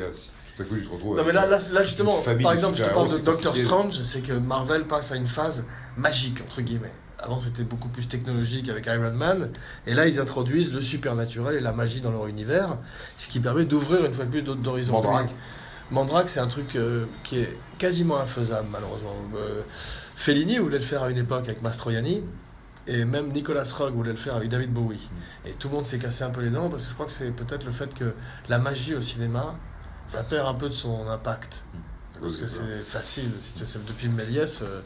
tout à coup tu te retrouves. Non mais là, là, là, justement, par exemple, je te parle de Doctor. Strange, c'est que Marvel passe à une phase magique, entre guillemets. Avant, c'était beaucoup plus technologique avec Iron Man, et là, ils introduisent le supernaturel et la magie dans leur univers, ce qui permet d'ouvrir une fois de plus d'autres horizons. Mandrake. C'est un truc euh, qui est quasiment infaisable, malheureusement. Euh, Fellini voulait le faire à une époque avec Mastroianni, et même Nicolas Roeg voulait le faire avec David Bowie. Et tout le monde s'est cassé un peu les dents, parce que je crois que c'est peut-être le fait que la magie au cinéma, ça perd un peu de son impact. à Parce que c'est facile, si tu sais, depuis Méliès, euh,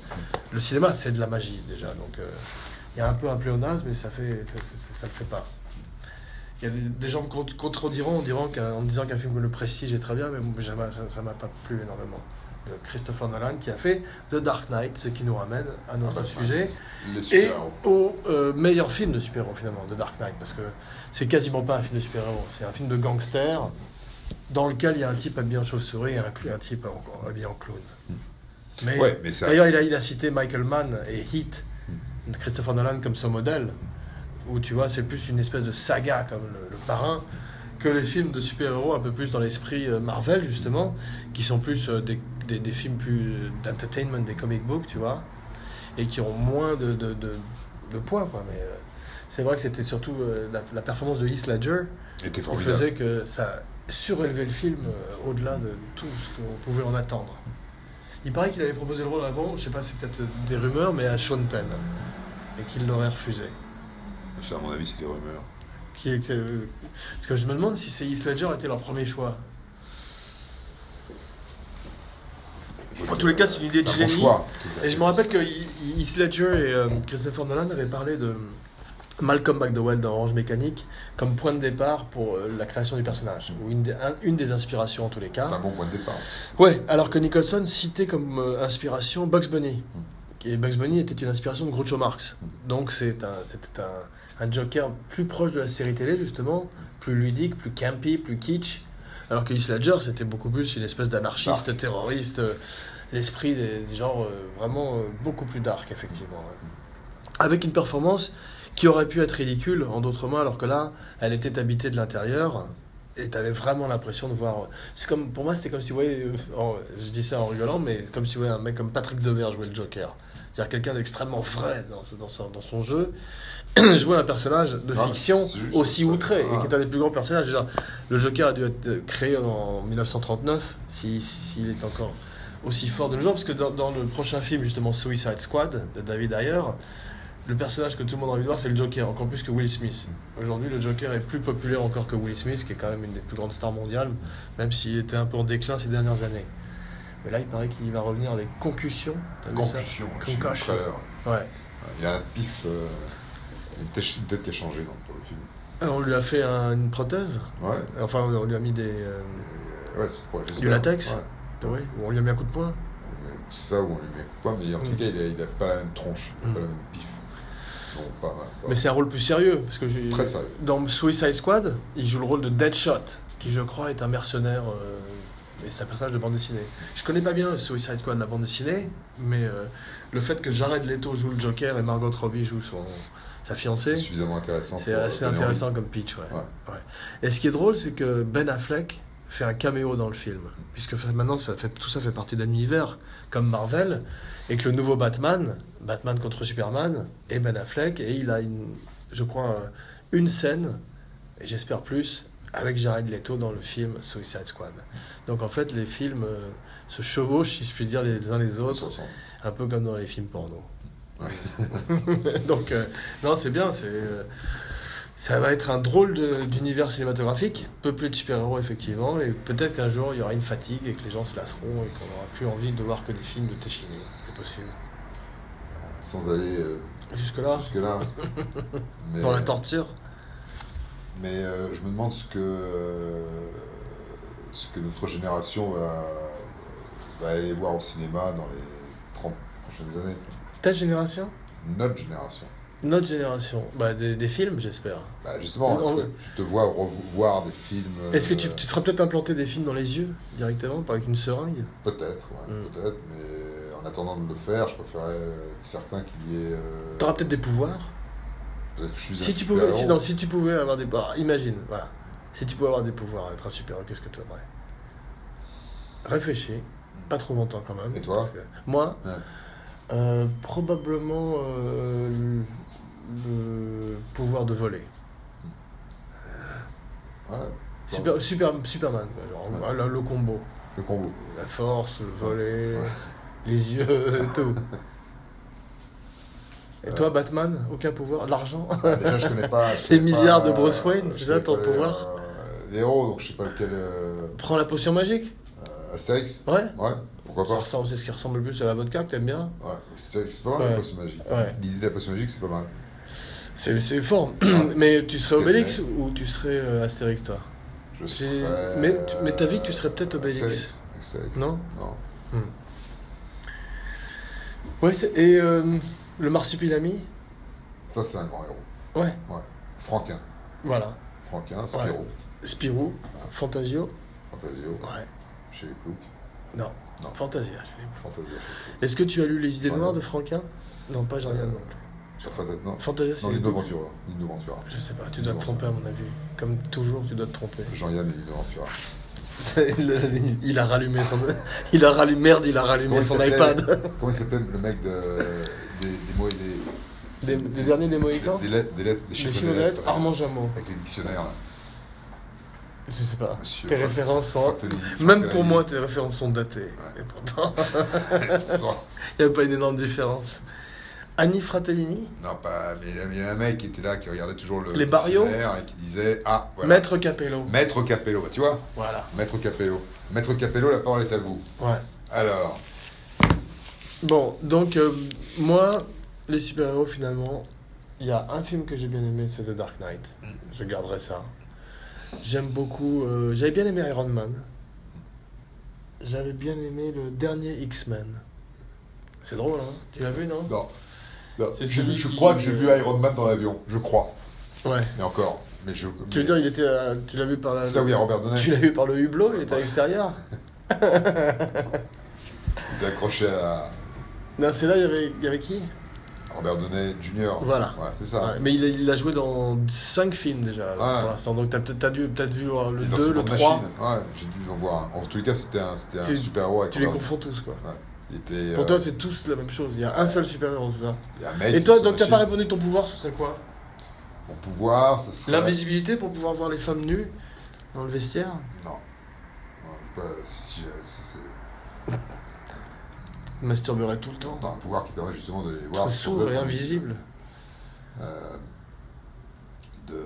le cinéma c'est de la magie déjà, donc il y a un peu un pléonasme, mais ça fait, ça, ça- ça le fait pas. Il y a des, des gens me cont- contrediront en, diront qu'un- en disant qu'un film comme Le Prestige est très bien, mais moi, ça ça m'a pas plu énormément. De Christopher Nolan qui a fait The Dark Knight, ce qui nous ramène à Ah notre bah, sujet et au euh, meilleur film de super-héros finalement, The Dark Knight, parce que c'est quasiment pas un film de super-héros, c'est un film de gangster dans lequel il y a un type habillé en chauve-souris et un, un type habillé en clown. Mais, Ouais, mais d'ailleurs, il a, il a cité Michael Mann et Heat, de Christopher Nolan comme son modèle, où tu vois, c'est plus une espèce de saga comme le, le parrain que les films de super-héros un peu plus dans l'esprit euh, Marvel justement, qui sont plus euh, des, des, des films plus euh, d'entertainment, des comic books, tu vois, et qui ont moins de, de, de, de poids, quoi. Mais euh, c'est vrai que c'était surtout euh, la, la performance de Heath Ledger était qui faisait que ça surélevait le film euh, au-delà de tout ce qu'on pouvait en attendre. Il paraît qu'il avait proposé le rôle avant, je sais pas, c'est peut-être des rumeurs, mais à Sean Penn, et qu'il l'aurait refusé. Ça, à mon avis, c'est des rumeurs. Qui euh, Parce que je me demande si c'est Heath Ledger était leur premier choix. En tous les cas, c'est une idée de un bon choix. Et je me rappelle que Heath Ledger et euh, Christopher Nolan avaient parlé de Malcolm McDowell dans Orange Mécanique comme point de départ pour euh, la création du personnage, ou une des, un- une des inspirations en tous les C'est un cas. bon point de départ. Ouais, alors que Nicholson citait comme euh, inspiration Bugs Bunny. Et Bugs Bunny était une inspiration de Groucho Marx. Donc c'est un, c'était un, un Joker plus proche de la série télé, justement, plus ludique, plus campy, plus kitsch. Alors que Heath Ledger, c'était beaucoup plus une espèce d'anarchiste, terroriste, euh, l'esprit des, des genres euh, vraiment euh, beaucoup plus dark, effectivement. ouais. Avec une performance qui aurait pu être ridicule, en d'autres mots, alors que là, elle était habitée de l'intérieur. Et tu avais vraiment l'impression de voir. C'est comme, pour moi, c'était comme si tu voyais. euh, en- je dis ça en rigolant, mais comme si tu voyais un mec comme Patrick Devers jouer le Joker. C'est-à-dire quelqu'un d'extrêmement vrai dans, ce- dans, son, dans son jeu, jouer un personnage de Non, fiction aussi outré, et Ah. qui est un des plus grands personnages. Je veux dire, le Joker a dû être euh, créé en 1939, s'il si, s'il est encore aussi fort de nos jours, parce que dans, dans le prochain film, justement, Suicide Squad, de David Ayer, le personnage que tout le monde a envie de voir, c'est le Joker, encore plus que Will Smith. Aujourd'hui, le Joker est plus populaire encore que Will Smith, qui est quand même une des plus grandes stars mondiales, même s'il était un peu en déclin ces dernières années. Mais là, il paraît qu'il va revenir avec concussion. Concussion. Concussion. Ouais. Il y a un pif, euh, une tête qui a changé dans, pour le film. Euh, On lui a fait un- une prothèse. Ouais, Enfin, on lui a mis des. euh, ouais c'est pour Du latex Ouais. oui, ou on lui a mis un coup de poing. C'est ça où on lui met un coup de poing, mais en tout cas, il a, il a pas la même tronche, il a Mm. pas la même pif. Pas, Mais c'est un rôle plus sérieux. Parce que Très sérieux. Dans Suicide Squad, il joue le rôle de Deadshot, qui je crois est un mercenaire. euh, et c'est un personnage de bande dessinée. Je connais pas bien Suicide Squad, la bande dessinée, mais euh, le fait que Jared Leto joue le Joker et Margot Robbie joue son, sa c'est fiancée, suffisamment intéressant. c'est assez intéressant comme pitch. Ouais. Ouais. Ouais. Et ce qui est drôle, c'est que Ben Affleck fait un caméo dans le film, puisque maintenant ça fait, tout ça fait partie d'un univers comme Marvel, et que le nouveau Batman, Batman contre Superman, est Ben Affleck, et il a une, je crois, une scène, et j'espère plus, avec Jared Leto dans le film Suicide Squad. Donc en fait, les films euh, se chevauchent, si je puis dire, les uns les autres, un peu comme dans les films porno. Donc, euh, non, c'est bien, c'est. euh, ça va être un drôle d'univers cinématographique, peuplé de super-héros effectivement, et peut-être qu'un jour il y aura une fatigue et que les gens se lasseront et qu'on n'aura plus envie de voir que des films de Téchiné. C'est possible. Sans aller euh, Jusque-là, jusque-là. Mais, dans la torture. mais euh, je me demande ce que, euh, ce que notre génération va, va aller voir au cinéma dans les 30 prochaines années. Ta génération? Notre génération. Notre génération Bah, des, des films, j'espère. Bah justement, est-ce que tu te vois revoir des films Est-ce que tu, euh, tu te seras peut-être implanté des films dans les yeux directement, pas avec une seringue? Peut-être, ouais, Mm. peut-être, mais en attendant de le faire, je préférerais euh, certain qu'il y ait. euh, T'auras peut-être des pouvoirs? Je suis Si tu pouvais, si, non, si tu pouvais avoir des pouvoirs, imagine, voilà. Si tu pouvais avoir des pouvoirs, être un super-héros, qu'est-ce que tu aimerais Réfléchis, pas trop longtemps quand même. Et toi? que- Moi, Ouais. euh, probablement euh, le, pouvoir de voler. Ouais, Super, super, Superman, quoi, genre, Ouais. le, le combo. le combo. La force, le voler, Ouais. les yeux, tout. Et toi, Batman, aucun pouvoir? L'argent? Déjà, je connais pas. je Les connais milliards pas, de Bruce Wayne, je c'est connais ça ton pas les, pouvoir? euh, Les héros, donc je sais pas lequel. euh, Prends la potion magique euh, Astérix Ouais Ouais, pourquoi Ça pas ressemble, c'est ce qui ressemble le plus à la vodka que t'aimes bien? Ouais, c'est c'est pas mal Ouais. la potion magique. Ouais. L'idée de la potion magique, c'est pas mal. C'est fort. mais tu serais Obélix ou tu serais euh, Astérix, toi? Je serais. mais tu- mais t'as vu que tu serais peut-être Obélix. Astérix. Astérix. Non? Non. Ouais, c'est- et euh, le marsupilami? Ça, c'est un grand héros. Ouais, Franquin. voilà. Franquin, Spirou, Spirou, Fantasio? Fantasio, Ouais. chez les Ploucs. Non, Non. Fantasia. Ploucs. Est-ce que tu as lu Les idées Ouais. noires de Franquin? Non, pas non plus. Sur Fantasio, non. Non, Lino Ventura. Lino Ventura. Je sais pas, tu dois te tromper à mon avis. Comme toujours, tu dois te tromper. Jean-Yann et Lino Ventura. il, il a rallumé son. Il a rallumé. Merde, il a rallumé Comment son iPad. Comment il s'appelle le mec de, des, des mots et des. Des, des derniers des Mohicans Des lettres, des lettres, des chiffres de lettres. Armand Jameau. Avec les dictionnaires. là. Je sais pas. Monsieur Tes références sont. Même pour moi, tes références sont datées. Et pourtant, il n'y a pas une énorme différence. Annie Fratellini Non, pas. Mais il y a- il y a un mec qui était là, qui regardait toujours le Les Barrios et qui disait Ah, voilà. Maître Capello. Maître Capello, bah, tu vois Voilà. Maître Capello. Maître Capello, la parole est à vous. Ouais. Alors, Bon, donc, euh, moi, les super-héros, finalement, il y a un film que j'ai bien aimé, c'est The Dark Knight. Je garderai ça. J'aime beaucoup. euh, J'avais bien aimé Iron Man. J'avais bien aimé le dernier X-Men. C'est drôle, hein Tu l'as vu, non? Non. Je crois que j'ai vu Iron Man dans l'avion. Je crois. Ouais. Et encore. Mais je. Tu veux dire, il était. à- Tu l'as vu par la. C'est là où il y a Robert Downey. Tu l'as vu par le hublot, il était à l'extérieur Il était accroché à la. Non, c'est là, il y avait, il y avait qui? Robert Downey Jr. Voilà. Ouais, c'est ça. Ouais, Mais il a, il a joué dans 5 films déjà là, Ouais. pour l'instant. Donc t'as peut-être t'as dû peut-être vu voir le Il est dans 2, le Seconde 3. Machine. Ouais, j'ai dû en voir un. En tous les cas, c'était un, c'était un Tu- super-héros avec Tu les Robert confonds tous quoi. Était. Pour euh, toi, c'est tous la même chose. Il y a un seul super-héros, c'est ça. il y a un mec Et toi, donc t'as pas répondu que ton pouvoir, ce serait quoi Mon pouvoir, ce serait. L'invisibilité pour pouvoir voir les femmes nues dans le vestiaire Non. Non, je sais pas si, si, euh, si c'est. Masturberait tout le temps. Non, un pouvoir qui permet justement de les voir. Sourd et invisible. Euh, de,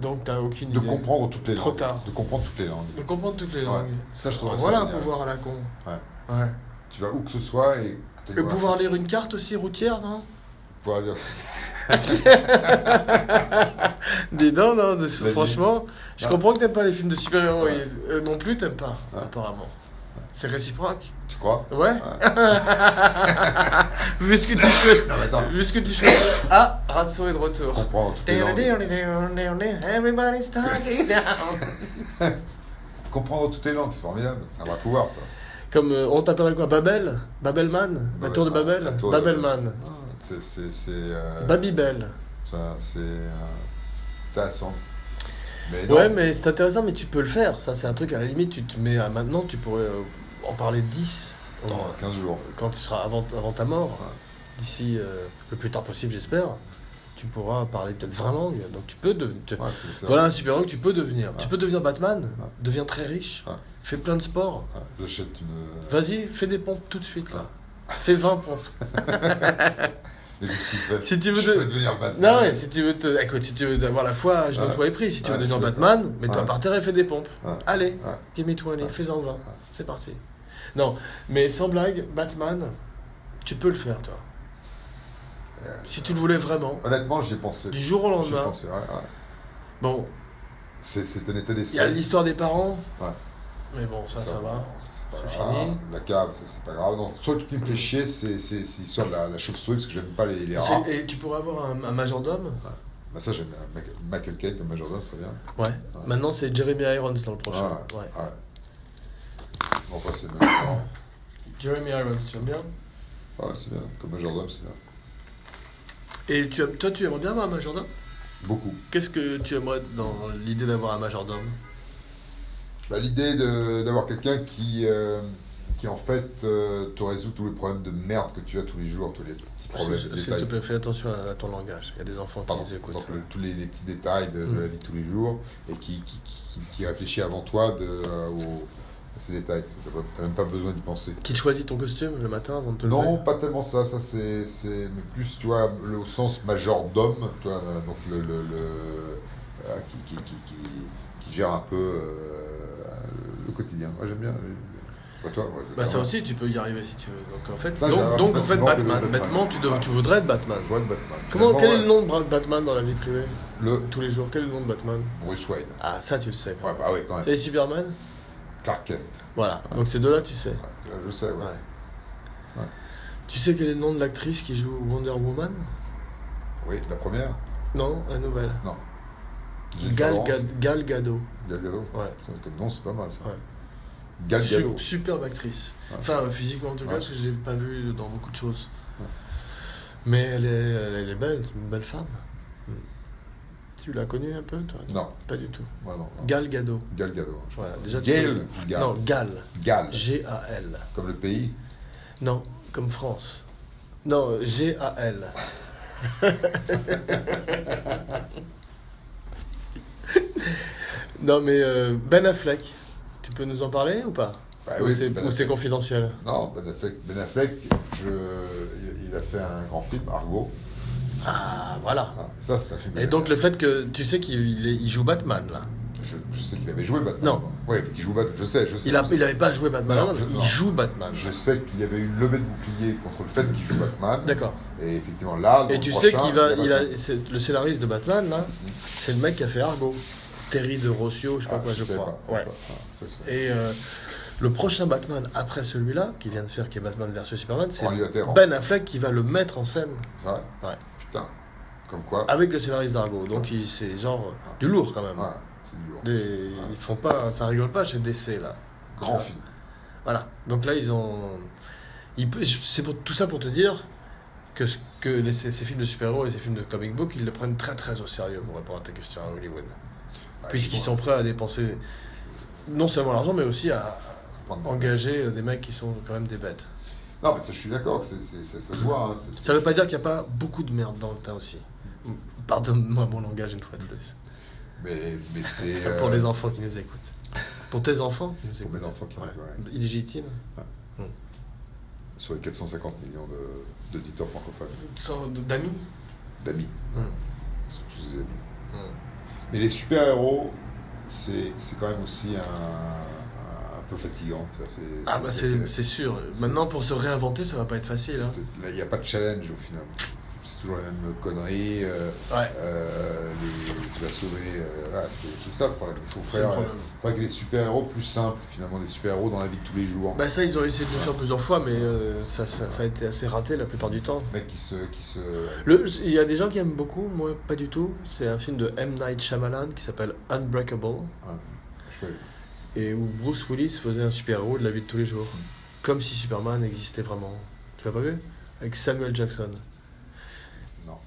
Donc t'as aucune de idée. comprendre toutes les Trop langues. tard. De comprendre toutes les langues. De comprendre toutes les Ouais. langues. Ça, je trouverais ça Voilà un pouvoir à la con. Ouais. Ouais. Tu vas où que ce soit et. Le pouvoir lire une carte aussi routière, non Pouvoir lire. Dis non, non, franchement, je comprends que t'aimes pas les films de super-héros. Euh, non plus, t'aimes pas, apparemment. C'est réciproque. Tu crois? Ouais. Vu ce que tu fais. Non, mais attends. Vu ce que tu fais. Ah, Ratso est de retour. Comprendre toutes les langues. Everybody's talking now. Comprendre toutes les langues, c'est formidable. C'est un vrai pouvoir, ça. Comme euh, on t'appellerait quoi? Babel? Babelman? La tour de Babel? La tour de Babelman. Ah, C'est. c'est, c'est euh, Babybel. ça, C'est. euh, intéressant. Mais non. Ouais, mais c'est intéressant, mais tu peux le faire. Ça, c'est un truc à la limite. Tu te mets à maintenant, tu pourrais euh, en parler 10 au Dans moins. 15 jours. quand tu seras avant, avant ta mort, Ouais. d'ici euh, le plus tard possible, j'espère. tu pourras parler peut-être 20 langues. Donc tu peux de- te- Ouais. Voilà un super-héros que tu peux devenir. Tu Ouais. peux devenir Batman, deviens très riche, fais plein de sport. Ouais, J'achète une. Vas-y, fais des pompes tout de suite là. Fais 20 pompes. Mais qu'est-ce qu'il fait Si tu veux Je peux devenir Batman. Non, ouais, si tu veux te... Écoute, si tu veux avoir la foi genoux Ouais. toi et pris, si tu veux Ouais, devenir je veux Batman, mets-toi Ouais. par terre et fais des pompes. Allez, give me 20, Ouais. fais-en 20. C'est parti. Non, mais sans blague, Batman, tu peux le faire toi. Euh, Si tu le voulais vraiment, Honnêtement, j'y ai pensé. du jour au J'y ai lendemain. pensé, ouais, ouais. Bon, C'est c'est un état il y a d'esprit. l'histoire des parents. Ouais. Mais bon, ça, ça, va. ça, c'est pas C'est grave. fini. La cave, ça, c'est pas grave. Non, le truc qui me fait chier, c'est c'est- c'est l'histoire de la, la chauve-souris, parce que j'aime pas les, les rats. Et tu pourrais avoir un, un majordome? Bah, ça, j'aime Michael Caine comme majordome, ça serait bien. Ouais. Maintenant, c'est Jeremy Irons dans le prochain. Ouais. Ouais. Bon, enfin, c'est bien. Jeremy Irons, tu aimes bien? Ouais, c'est bien. Comme majordome, c'est bien. Et tu, aimes- toi, tu aimerais bien avoir un majordome? Beaucoup. Qu'est-ce que tu aimerais dans l'idée d'avoir un majordome? Bah, L'idée de- d'avoir quelqu'un qui, euh, qui, en fait, euh, te résout tous les problèmes de merde que tu as tous les jours, tous les petits problèmes, S'il les s'il te détails. plaît, fais attention à ton langage. Il y a des enfants qui nous écoutent. donc, le- tous les, les petits détails de, de Mm. la vie de tous les jours et qui, qui, qui, qui réfléchit avant toi de, euh, aux- ces détails. Tu n'as même pas besoin d'y penser. Qui choisit ton costume le matin avant de te Non, pas tellement ça. Ça, c'est, plus, tu vois, le, au sens majordome, tu vois, euh, donc le, le, le- euh, qui, qui, qui, gère un peu euh, le quotidien. Moi, j'aime bien. Pas toi, ouais, Bah ça aussi, tu peux y arriver si tu veux. Donc en fait, Ça, donc, en fait Batman. Batman. Tu, Ouais. tu voudrais être Batman. Je vois de Batman. Comment, quel est le nom de Batman dans la vie privée? Le Tous les jours, quel est le nom de Batman? Bruce Wayne. Ah, ça tu le sais. Ouais, bah oui, quand même. C'est Superman? Clark Kent. Voilà, donc ces deux-là, tu sais. Ouais, je sais, ouais. Tu sais quel est le nom de l'actrice qui joue Wonder Woman? Oui, la première? Non, la nouvelle. Jennifer Gal. Gad- Gal Gadot. Gal Gadot. Ouais. Comme nom, c'est pas mal ça. Gal Gadot. superbe actrice. Enfin, physiquement en tout cas, parce que je l'ai pas vue dans beaucoup de choses. Mais elle est, elle est belle, une belle femme. Tu l'as connue un peu, toi Non, Pas du tout. moi non. non. Gal Gadot. Gal Gadot. Voilà, tu Gal Non, Gal. Gal. G-A-L. Comme le pays. Non, comme France. Non, G-A-L. non, mais euh, Ben Affleck, tu peux nous en parler ou pas? Bah Ou oui, c'est Ben confidentiel? Non, Ben Affleck, Ben Affleck je, il a fait un grand film, Argo. Ah, voilà. Ah, ça, c'est un film. Et donc le fait que tu sais qu'il il joue Batman là. Je, je sais qu'il avait joué Batman. Non. Ouais, qu'il joue Batman. Je sais, je sais. Il a, je sais. il avait pas joué Batman Non, je- il non. joue Batman. Je sais qu'il y avait eu une levée de bouclier contre le fait qu'il joue Batman. D'accord. Et effectivement, là, Et tu sais qu'il va, il il a, le scénariste de Batman là, c'est le mec qui a fait Argo, Terry de Rossio, je sais pas Ah, quoi, je, sais crois. pas. Ouais. Ça, Et euh, le prochain Batman après celui-là, qui vient de faire, qui est Batman versus Superman, c'est Ben Affleck qui va le mettre en scène C'est vrai? Ouais. Putain. Comme quoi. avec le scénariste d'Argo. Donc il- c'est genre euh, du lourd quand même. Ouais, c'est du lourd. Des- Ouais. Ils font pas, ça rigole pas chez DC là. Grand Ouais. film. Voilà. Donc là ils ont, ils c'est pour tout ça pour te dire que ce- que les- ces, films de super-héros et ces films de comic book, ils le prennent très très au sérieux pour répondre à ta question à Hollywood. Ouais, Puisqu'ils sont prêts à dépenser non seulement l'argent, mais aussi à engager des mecs qui sont quand même des bêtes. Non, mais ça, je suis d'accord, que c'est- c'est- ça se voit. hein, c'est- Ça veut pas dire qu'il n'y a pas beaucoup de merde dans le tas aussi. Pardonne-moi mon langage une fois de plus. Mais, mais c'est. Pour euh, les enfants qui nous écoutent. Pour tes enfants qui nous Pour écoutent. mes enfants qui nous Ouais. écoutent, Illégitime. Sur les 450 millions de- d'auditeurs francophones, D'amis d'amis. Hum, c'est tous des amis. hum. Mais les super-héros, c'est c'est quand même aussi un peu fatigant. tu vois, c'est- Ah bah c'est- sûr. Maintenant pour se réinventer ça va pas être facile. Hein. Là, il n'y a pas de challenge au final. C'est toujours les mêmes conneries. euh, Ouais. euh, les- tu vas sauver. euh, c'est c'est ça le problème. Il faut faire, euh, faudrait que les super-héros plus simples, finalement, des super-héros dans la vie de tous les jours. Bah ça ils ont essayé de le faire plusieurs fois mais euh, ça, ça, ça a été assez raté la plupart du temps. Mecs qui se. Qui se Le- Il y a des gens qui aiment beaucoup, moi pas du tout. C'est un film de M. Night Shyamalan qui s'appelle Unbreakable. je sais pas, et où Bruce Willis faisait un super-héros de la vie de tous les jours. Comme si Superman existait vraiment. Tu l'as pas vu? Avec Samuel Jackson. non.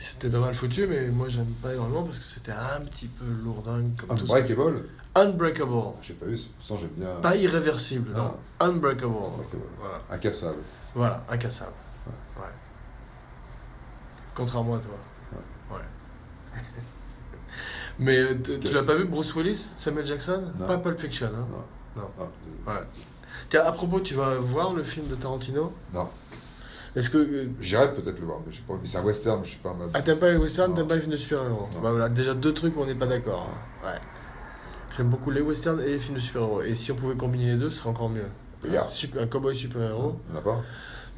C'était pas mal foutu, mais moi j'aime pas énormément parce que c'était un petit peu lourdingue comme tout. Unbreakable Unbreakable. J'ai pas vu, pourtant j'aime bien. Pas irréversible, non. Unbreakable. Unbreakable. Voilà. Incassable. voilà, incassable. Ouais. Contrairement à toi. Ouais. Mais euh, tu l'as pas vu Bruce Willis, Samuel Jackson? Non. Pas Pulp Fiction. Hein? Non. Non. Ah, Ouais. Tiens, à propos, tu vas voir le film de Tarantino? Non. Est-ce que. euh, J'irais peut-être le voir, mais pas. C'est un western, je suis pas mal. Ah, t'aimes pas les westerns, t'aimes pas les films de super-héros? Bah voilà, déjà deux trucs où on n'est pas d'accord. hein. Ouais. J'aime beaucoup les westerns et les films de super-héros. Et si on pouvait combiner les deux, ce serait encore mieux. Regarde. Un, sup- un cowboy super-héros. Il y en a pas?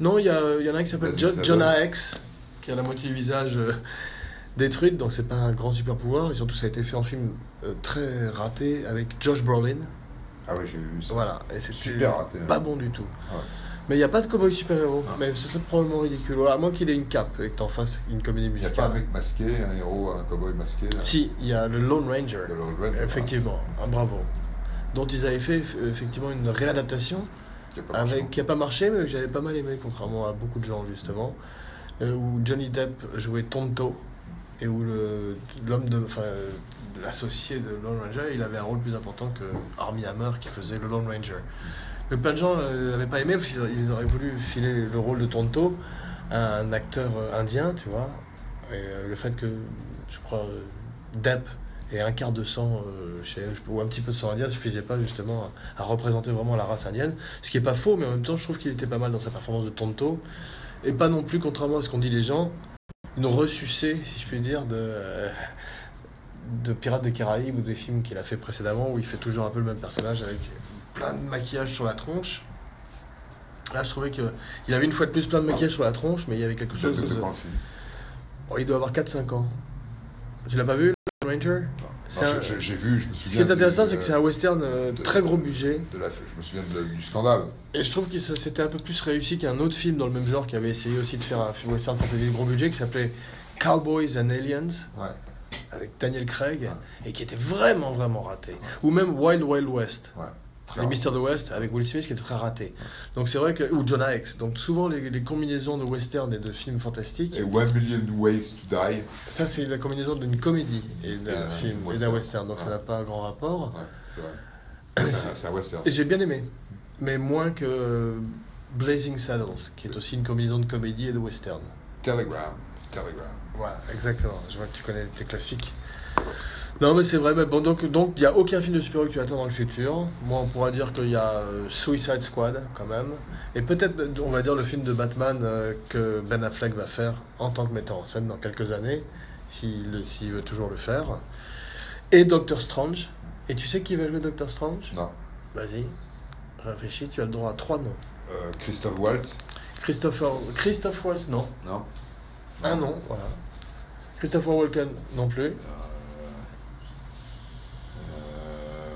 Non, il y, en a un qui s'appelle Blazing Jo- Saddles. Jonah X, qui a la moitié du visage euh, détruite, donc c'est pas un grand super pouvoir. Et surtout, ça a été fait en film euh, très raté avec Josh Brolin. Ah oui, j'ai vu ça. Voilà, et c'est Super raté. hein. pas bon du tout. Ouais. Mais il n'y a pas de cowboy super-héros. Ah. Mais ce serait probablement ridicule. Voilà, à moins qu'il ait une cape et que t'en fasses une comédie Il n'y a musicale. pas un mec masqué, un héros, un cowboy masqué là, Si, il y a le Lone Ranger. de Lord Red, Effectivement, un bravo. Dont ils avaient fait eff- effectivement une réadaptation qui a pas marché. avec, qui a pas marché, mais que j'avais pas mal aimé, contrairement à beaucoup de gens justement, euh, où Johnny Depp jouait Tonto et où l'homme de, enfin, euh, l'associé de Lone Ranger, il avait un rôle plus important que Armie Hammer qui faisait le Lone Ranger. Mais plein de gens euh, n'avaient pas aimé parce qu'ils auraient- voulu filer le rôle de Tonto un acteur euh, indien, tu vois. Et euh, le fait que, je crois, euh, Depp ait un quart de sang euh, chez, ou un petit peu de sang indien suffisait pas justement à, à représenter vraiment la race indienne. Ce qui est pas faux, mais en même temps, je trouve qu'il était pas mal dans sa performance de Tonto. Et pas non plus, contrairement à ce qu'ont dit les gens, une ressucée, si je puis dire, de, euh, de Pirates des Caraïbes ou des films qu'il a fait précédemment où il fait toujours un peu le même personnage avec plein de maquillage sur la tronche. Là, je trouvais que il avait une fois de plus plein de maquillage sur la tronche, mais il y avait quelque chose. de Oh, il doit avoir 4-5 ans. Tu l'as pas vu, le Ranger? Un- j'ai- vu, je me Ce souviens. qui est intéressant, c'est que euh, c'est un western euh, de- très gros budget. de la, je me souviens de- du scandale. Et je trouve que c'était un peu plus réussi qu'un autre film dans le même genre qui avait essayé aussi de faire un film western fantasy de gros budget qui s'appelait Cowboys and Aliens Ouais. avec Daniel Craig Ouais. et qui était vraiment vraiment raté. Ou même Wild Wild West. Ouais. Les Mystères de l'Ouest avec Will Smith qui était très raté. Donc c'est vrai que. Ou Jonah X. Donc souvent les, les combinaisons de western et de films fantastiques, Et One Million Ways to Die. ça c'est la combinaison d'une comédie et d'un film et western. d'un western. Donc ça n'a pas un grand rapport. Ouais, c'est vrai. C'est un- un western. Et j'ai bien aimé. Mais moins que Blazing Saddles, qui est aussi une combinaison de comédie et de western. Telegram. Telegram. Voilà, exactement. Je vois que tu connais tes classiques. Non, mais c'est vrai. Mais bon, donc, donc, il n'y a aucun film de super-héros que tu attends dans le futur. Moi, on pourra dire qu'il y a euh, Suicide Squad, quand même. Et peut-être, on va dire, le film de Batman euh, que Ben Affleck va faire en tant que metteur en scène dans quelques années, s'il le- s'il veut toujours le faire. Et Doctor Strange. Et tu sais qui va jouer Doctor Strange? Non. Vas-y, réfléchis, tu as le droit à trois noms. Euh, Christophe Waltz. Christopher... Christophe Waltz, non. Non. Un nom, voilà. Christopher Walken, non plus. Euh, euh,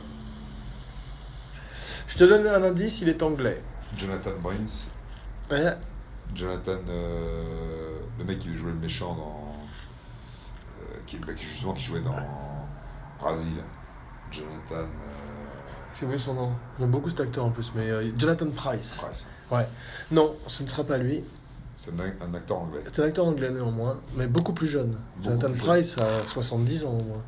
Je te donne un indice, il est anglais. Jonathan Brins. Ouais. Jonathan, euh, le mec qui jouait le méchant dans. euh, qui, bah, qui, justement qui jouait dans Brasil. Jonathan euh, J'ai oublié son nom. J'aime beaucoup cet acteur en plus, mais euh, Jonathan Price. Price. Non, ce ne sera pas lui. C'est un, acteur anglais. C'est un acteur anglais néanmoins, mais beaucoup plus jeune. Beaucoup Jonathan plus jeune. Price a 70 ans au moins.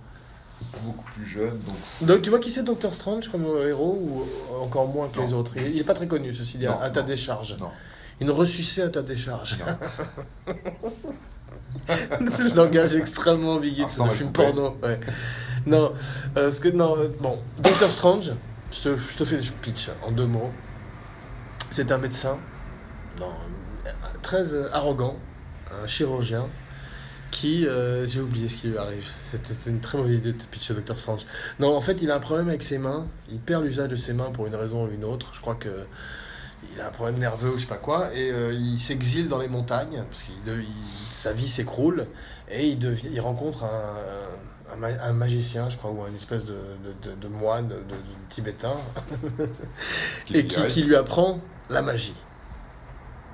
Beaucoup plus jeune, donc. tu vois qui c'est Doctor Strange comme euh, héros ou euh, encore moins que Non. les autres? Il il est pas très connu ceci dit, Non, à ta non. décharge. Non. Une ressucée à ta décharge. C'est le langage extrêmement ambigu de Arsène film porno. Ouais. Non, euh, ce que, non, euh, bon, Doctor Strange, je te, je te fais le pitch en deux mots. C'est un médecin, non, très arrogant, un chirurgien, qui, euh, j'ai oublié ce qui lui arrive. C'était c'est une très mauvaise idée de pitcher Doctor Strange. Non, en fait, il a un problème avec ses mains. Il perd l'usage de ses mains pour une raison ou une autre. Je crois que il a un problème nerveux ou je sais pas quoi, et euh, il s'exile dans les montagnes, parce que sa vie s'écroule, et il, devient, il rencontre un, un, ma- un magicien, je crois, ou une espèce de, de, de- de moine de, tibétain, et qui lui apprend la magie.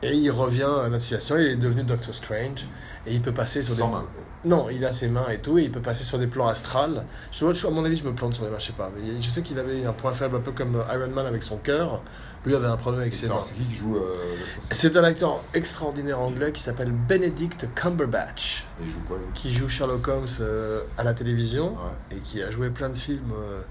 Et il revient à notre situation, il est devenu Doctor Strange, et il peut passer sur Sans des... main. Non, il a ses mains et tout, et il peut passer sur des plans astrales. Je vois, à mon avis, je me plante sur les mains, je sais pas. Mais je sais qu'il avait un point faible, un peu comme Iron Man avec son cœur, Lui avait un problème Et avec ses mains. c'est qui qui joue euh, C'est un acteur extraordinaire anglais qui s'appelle Benedict Cumberbatch, Et il joue quoi lui? Qui joue Sherlock Holmes euh, à la télévision Ouais. et qui a joué plein de films, euh,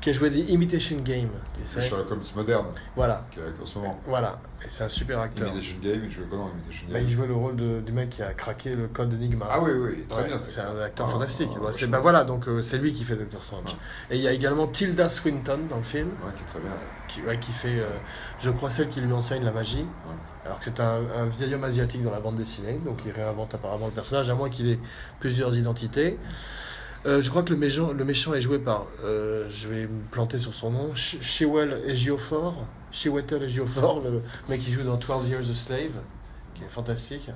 qui a joué des Imitation Game. tu sais. Sherlock Holmes moderne, Voilà, qui en ce moment. voilà. Et c'est un super acteur. Imitation Game, il jouait quoi dans Imitation Bah, Game il jouait le rôle de- du mec qui a craqué le code Enigma. Ah oui, oui, très Ouais, bien. c'est un acteur Ah, fantastique. ah, Bah, c'est, bah voilà, donc euh, c'est lui qui fait Doctor Strange. Et il y a également Tilda Swinton dans le film, Ouais, qui est très bien. qui, ouais, qui fait, euh, je crois, celle qui lui enseigne la magie. Alors que c'est un, un vieil homme asiatique dans la bande dessinée, donc il réinvente apparemment le personnage, à moins qu'il ait plusieurs identités. Euh, je crois que le méchant, le méchant est joué par, euh, je vais me planter sur son nom, Sh- Shewell Ejiofor, Chiwetel Ejiofor, le mec qui joue dans 12 Years a Slave, qui est fantastique.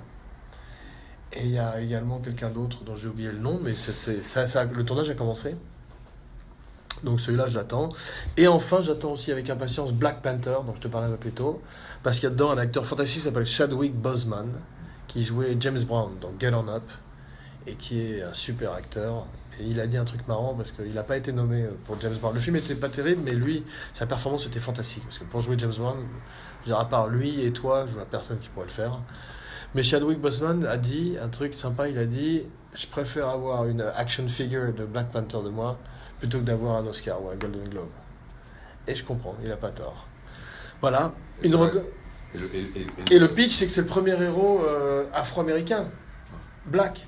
Et il y a également quelqu'un d'autre dont j'ai oublié le nom, mais c'est, c'est- ça, ça- le tournage a commencé. Donc celui-là, je l'attends. Et enfin, j'attends aussi avec impatience Black Panther, dont je te parlais un peu plus tôt, parce qu'il y a dedans un acteur fantastique qui s'appelle Chadwick Boseman, qui jouait James Brown dans Get On Up, et qui est un super acteur. Et il a dit un truc marrant parce qu'il n'a pas été nommé pour James Brown. Le film était pas terrible, mais lui, sa performance était fantastique. Parce que pour jouer James dire, à part lui et toi, je vois personne qui pourrait le faire. Mais Chadwick Boseman a dit un truc sympa. Il a dit Je préfère avoir une action figure de Black Panther de moi plutôt que d'avoir un Oscar ou un Golden Globe. Et je comprends, il n'a pas tort. Voilà. Et Une le, et, et- et le pitch, c'est que c'est le premier héros euh, afro-américain. Black.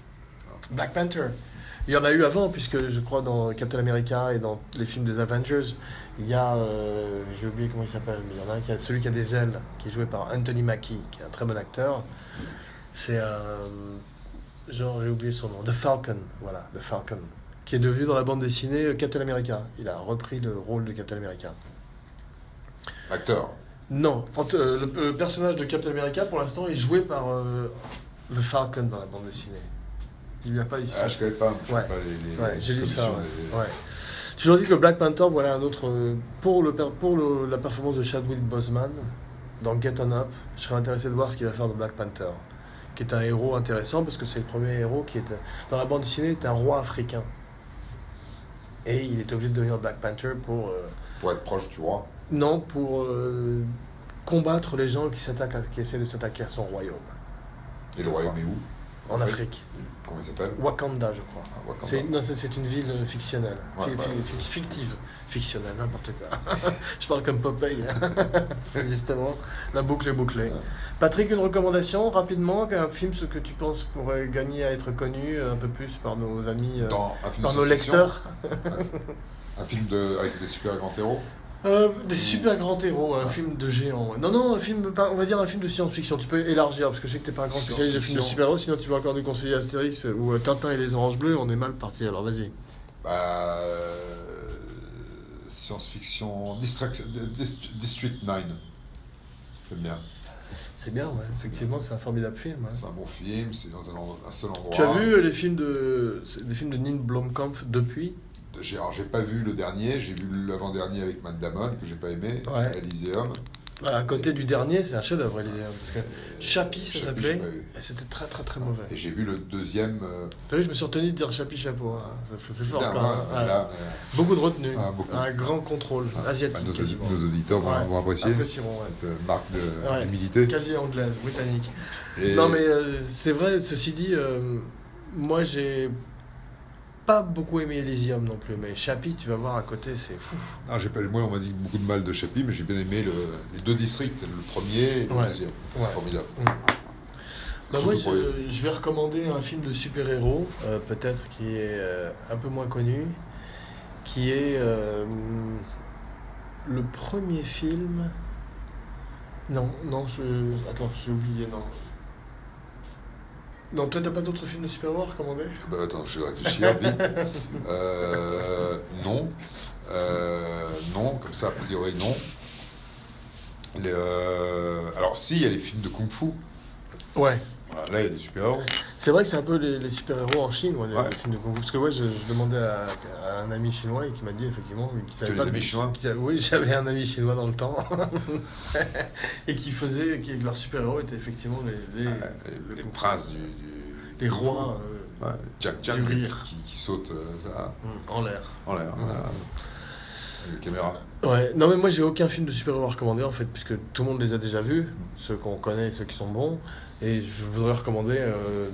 Black Panther. Il y en a eu avant, puisque je crois dans Captain America et dans les films des Avengers, il y a, euh, j'ai oublié comment il s'appelle, mais il y en a un qui a celui qui a des ailes, qui est joué par Anthony Mackie, qui est un très bon acteur. C'est un. Genre, j'ai oublié son nom. The Falcon, voilà, The Falcon. Qui est devenu dans la bande dessinée euh, Captain America. Il a repris le rôle de Captain America. Acteur. Non, euh, le, le personnage de Captain America, pour l'instant, est joué par euh, The Falcon dans la bande dessinée. Il n'y a pas ici. Ah, je connais pas, je connais Ouais. pas les, les, Ouais, les j'ai lu ça. Ouais. Ouais. Toujours dit que Black Panther, voilà un autre. euh, Pour, le, pour le- la performance de Chadwick Boseman dans Get On Up, je serais intéressé de voir ce qu'il va faire de Black Panther. Qui est un héros intéressant parce que c'est le premier héros qui est. Dans la bande dessinée, est un roi africain. Et il est obligé de devenir Black Panther pour. euh, Pour être proche du roi. non, pour euh, combattre les gens qui, s'attaquent à- qui essaient de s'attaquer à son royaume. Et le royaume est où? En. Afrique. Comment il s'appelle? Wakanda, je crois. Ah, Wakanda. C'est, non, c'est, c'est une ville euh, fictionnelle. Ouais, fi- fi- fictive. Fictionnelle, n'importe quoi. je parle comme Popeye. Justement, la boucle est bouclée. Ouais. Patrick, une recommandation rapidement Un film, ce que tu penses pourrait gagner à être connu un peu plus par nos amis, euh, Dans un par nos lecteurs Un film de, avec des super grands héros Euh, des super grands héros, un film de géant. Non, non, un film, on va dire un film de science-fiction. Tu peux élargir parce que je sais que t'es pas un grand spécialiste de films de super-héros, sinon tu vas encore nous conseiller Astérix ou euh, Tintin et les Oranges Bleues. On est mal parti. Alors vas-y. bah, euh, Science-fiction. District 9. J'aime bien. C'est bien, ouais. Effectivement, c'est un formidable film. hein. C'est un bon film, c'est dans un, seul endroit. Tu as vu les films de, des films de Neil Blomkamp depuis? J'ai alors, j'ai pas vu le dernier, j'ai vu l'avant-dernier avec Matt Damon, que j'ai pas aimé, Ouais. Elysium. À côté du dernier, c'est un chef-d'œuvre, Elysium. Parce que Chapi, ça s'appelait. Et c'était très, très, très mauvais. Et j'ai vu le deuxième. euh, T'as vu, je me suis retenu de dire Chapi Chapeau. hein. C'est- fort, quand Beaucoup de retenue. Ah, beaucoup. Un grand contrôle bah, asiatique. nos, quasiment. nos auditeurs vont, Ouais. vont apprécier ouais. cette euh, marque de- d'humilité. Quasi anglaise, britannique. Et- Non, mais euh, c'est vrai, ceci dit, euh, moi j'ai pas beaucoup aimé Elysium non plus, mais Chapi, tu vas voir à côté, c'est fou. Non, j'ai pas, moi, on m'a dit beaucoup de mal de Chapi, mais j'ai bien aimé le- les deux districts, le premier et le Ouais. deuxième. C'est Ouais. formidable. Mm. Bah, moi, je, je vais recommander un film de super-héros, euh, peut-être qui est euh, un peu moins connu, qui est euh, le premier film. Non, non, je... attends, j'ai oublié, non. Non, toi, t'as pas d'autres films de super-héros à recommander? Bah, attends, je vais réfléchir vite. Euh, non. Euh, non, comme ça, a priori, non. Les, euh, alors, si, il y a les films de Kung Fu. Ouais. Voilà, là, il y a des super-héros. C'est vrai que c'est un peu les, les super-héros en Chine, moi, les, Ouais. les films de Kung Fu. Parce que ouais, je, je demandais à, à un ami chinois et qui m'a dit effectivement qu'il savait les pas amis de- chinois? qu'il savait- Oui, j'avais un ami chinois dans le temps. et qui faisait, qui, leurs super-héros étaient effectivement les, les, princes du, du- les rois euh, Ouais, Jack Chan du qui, rire. qui, qui saute euh, ça, mm, en l'air. en l'air. Voilà. Ouais, non mais moi j'ai aucun film de super-héros à recommander en fait, puisque tout le monde les a déjà vus, ceux qu'on connaît, ceux qui sont bons, et je voudrais recommander euh,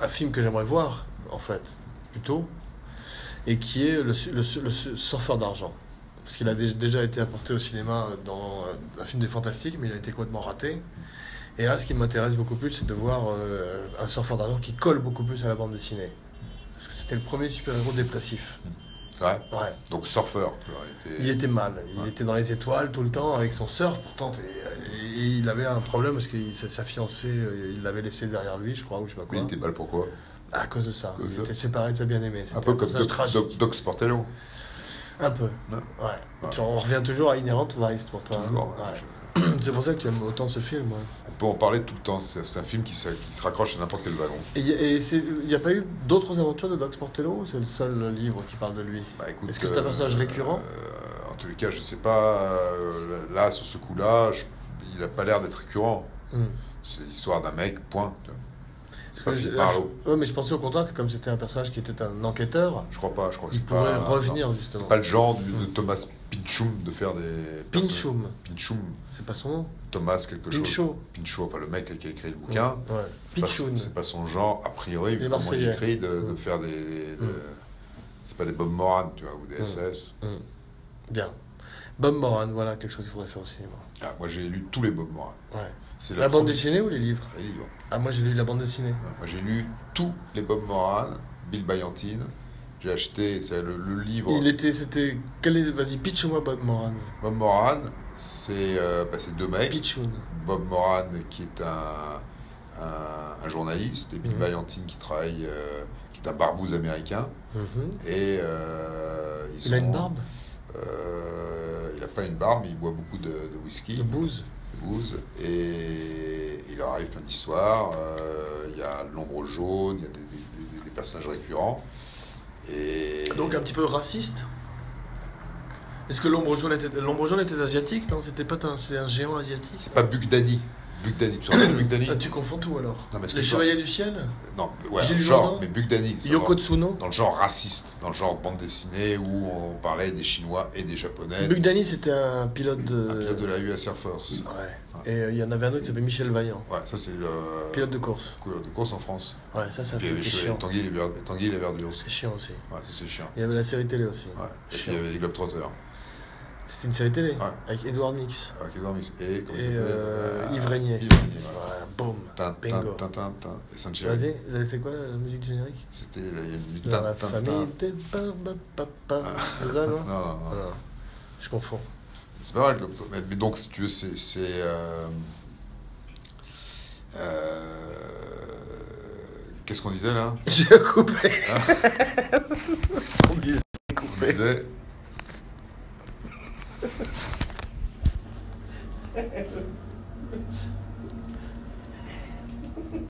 un film que j'aimerais voir en fait, plutôt, et qui est le, le, le Surfeur d'argent. Parce qu'il a dé- déjà été apporté au cinéma dans euh, un film des Fantastiques, mais il a été complètement raté. Et là, ce qui m'intéresse beaucoup plus, c'est de voir euh, un surfeur d'argent qui colle beaucoup plus à la bande dessinée. Parce que c'était le premier super-héros dépressif. Ouais. Donc surfeur, il était- Il était mal. Il Ouais. était dans les étoiles tout le temps avec son surf. Pourtant, et, et il avait un problème parce que sa, fiancée, euh, il l'avait laissé derrière lui, je crois, ou je sais pas Mais quoi. il était mal pourquoi? À cause de ça. Il était séparé de sa bien-aimée. Un peu comme Doc, tragique. Doc, Doc Sportello. Un peu. Ouais. On revient toujours à Inherent Vice pour toi. hein? Toujours. C'est pour ça que tu aimes autant ce film. ouais. On peut en parler tout le temps. C'est un film qui, se- qui se raccroche à n'importe quel wagon. Et il n'y a pas eu d'autres aventures de Doc Sportello ou c'est le seul livre qui parle de lui? Bah, Est-ce que c'est un personnage récurrent? euh, En tous les cas, je sais pas. euh, là, sur ce coup-là, il a pas l'air d'être récurrent. Hmm. C'est l'histoire d'un mec, point. tu vois. Pas Philippe je-. Ouais, mais je pensais au contraire que comme c'était un personnage qui était un enquêteur, Je crois pas. Je crois que il pourrait pas. revenir non. justement. C'est pas le genre du- de Thomas Pinchum de faire des. Pinchum, Pinchum. c'est pas son nom Thomas quelque chose. Pinchot. Pinchot, enfin le mec qui a écrit le bouquin. Ouais. C'est pas, Pichoun. c'est pas son genre, a priori, vu comment il écrit, de, de Mm. faire des. des- de- Mm. C'est pas des Bob Moran, tu vois, ou des Mm. SS. Bien. Bob Moran, voilà quelque chose qu'il faudrait faire au cinéma. Ah, moi, j'ai lu tous les Bob Moran. Ouais. La bande première- dessinée ou les livres? Les livres. Ah, moi j'ai lu la bande dessinée. Moi, j'ai lu tous les Bob Moran, Bill Byantine. J'ai acheté c'est le, le livre. Il était, c'était. Quel est... Vas-y, pitch-moi Bob Moran. Bob Moran, c'est euh, bah, deux mecs. Pitchoun. Bob Moran, qui est un, un, un journaliste, et Bill Mhm. Byantine, qui travaille, euh, qui est un barbouze américain. Mhm. Et euh, ils Il a sont- une barbe? Euh, il n'a pas une barbe, mais il boit beaucoup de, de whisky, de bouse. de booze, et il leur arrive plein d'histoires. Euh, il y a l'ombre jaune, il y a des, des- des- des personnages récurrents. Et Donc un petit peu raciste Est-ce que l'ombre jaune était, l'ombre jaune était asiatique? Non, c'était pas un, un géant asiatique c'est pas Bugdani. Bugdani, tu te rappelles de Bugdani Ah, Tu confonds tout alors. Non, mais est-ce Les Chevaliers du Ciel Non, ouais, Gilles genre, Jourdan mais Bugdani, c'est Yoko dans, Tsuno dans le genre raciste, dans le genre bande dessinée où on parlait des Chinois et des Japonais, Bugdani, c'était un pilote de. un pilote de la US Air Force. Ouais. Et euh, il y en avait un autre qui s'appelait Michel Vaillant, Ouais, ça c'est le pilote de course. pilote de course en France. Ouais, ça, ça Puis il y avait fait les chiant. Tanguy et les Verdures. C'est chiant aussi. Ouais, ça c'est chiant. Il y avait la série télé aussi. Ouais. Et puis il y avait les Globetrotters. C'était une série télé Ouais. avec Edouard Mix Avec Edouard Mix et, et euh, euh, Yves Régnier. Yves Régnier, voilà. Boum. Bingo. Et. Vas-y, euh, c'est quoi la musique générique? C'était il y a une Dans tin, la famille des papa, papa. C'est ça, non? Non, non, non. Ah. Je confonds. C'est pas mal, Globetrotters. Mais, mais donc, si tu veux, c'est. c'est, euh, euh, Qu'est-ce qu'on disait là? J'ai coupé. On disait On disait. Thank you.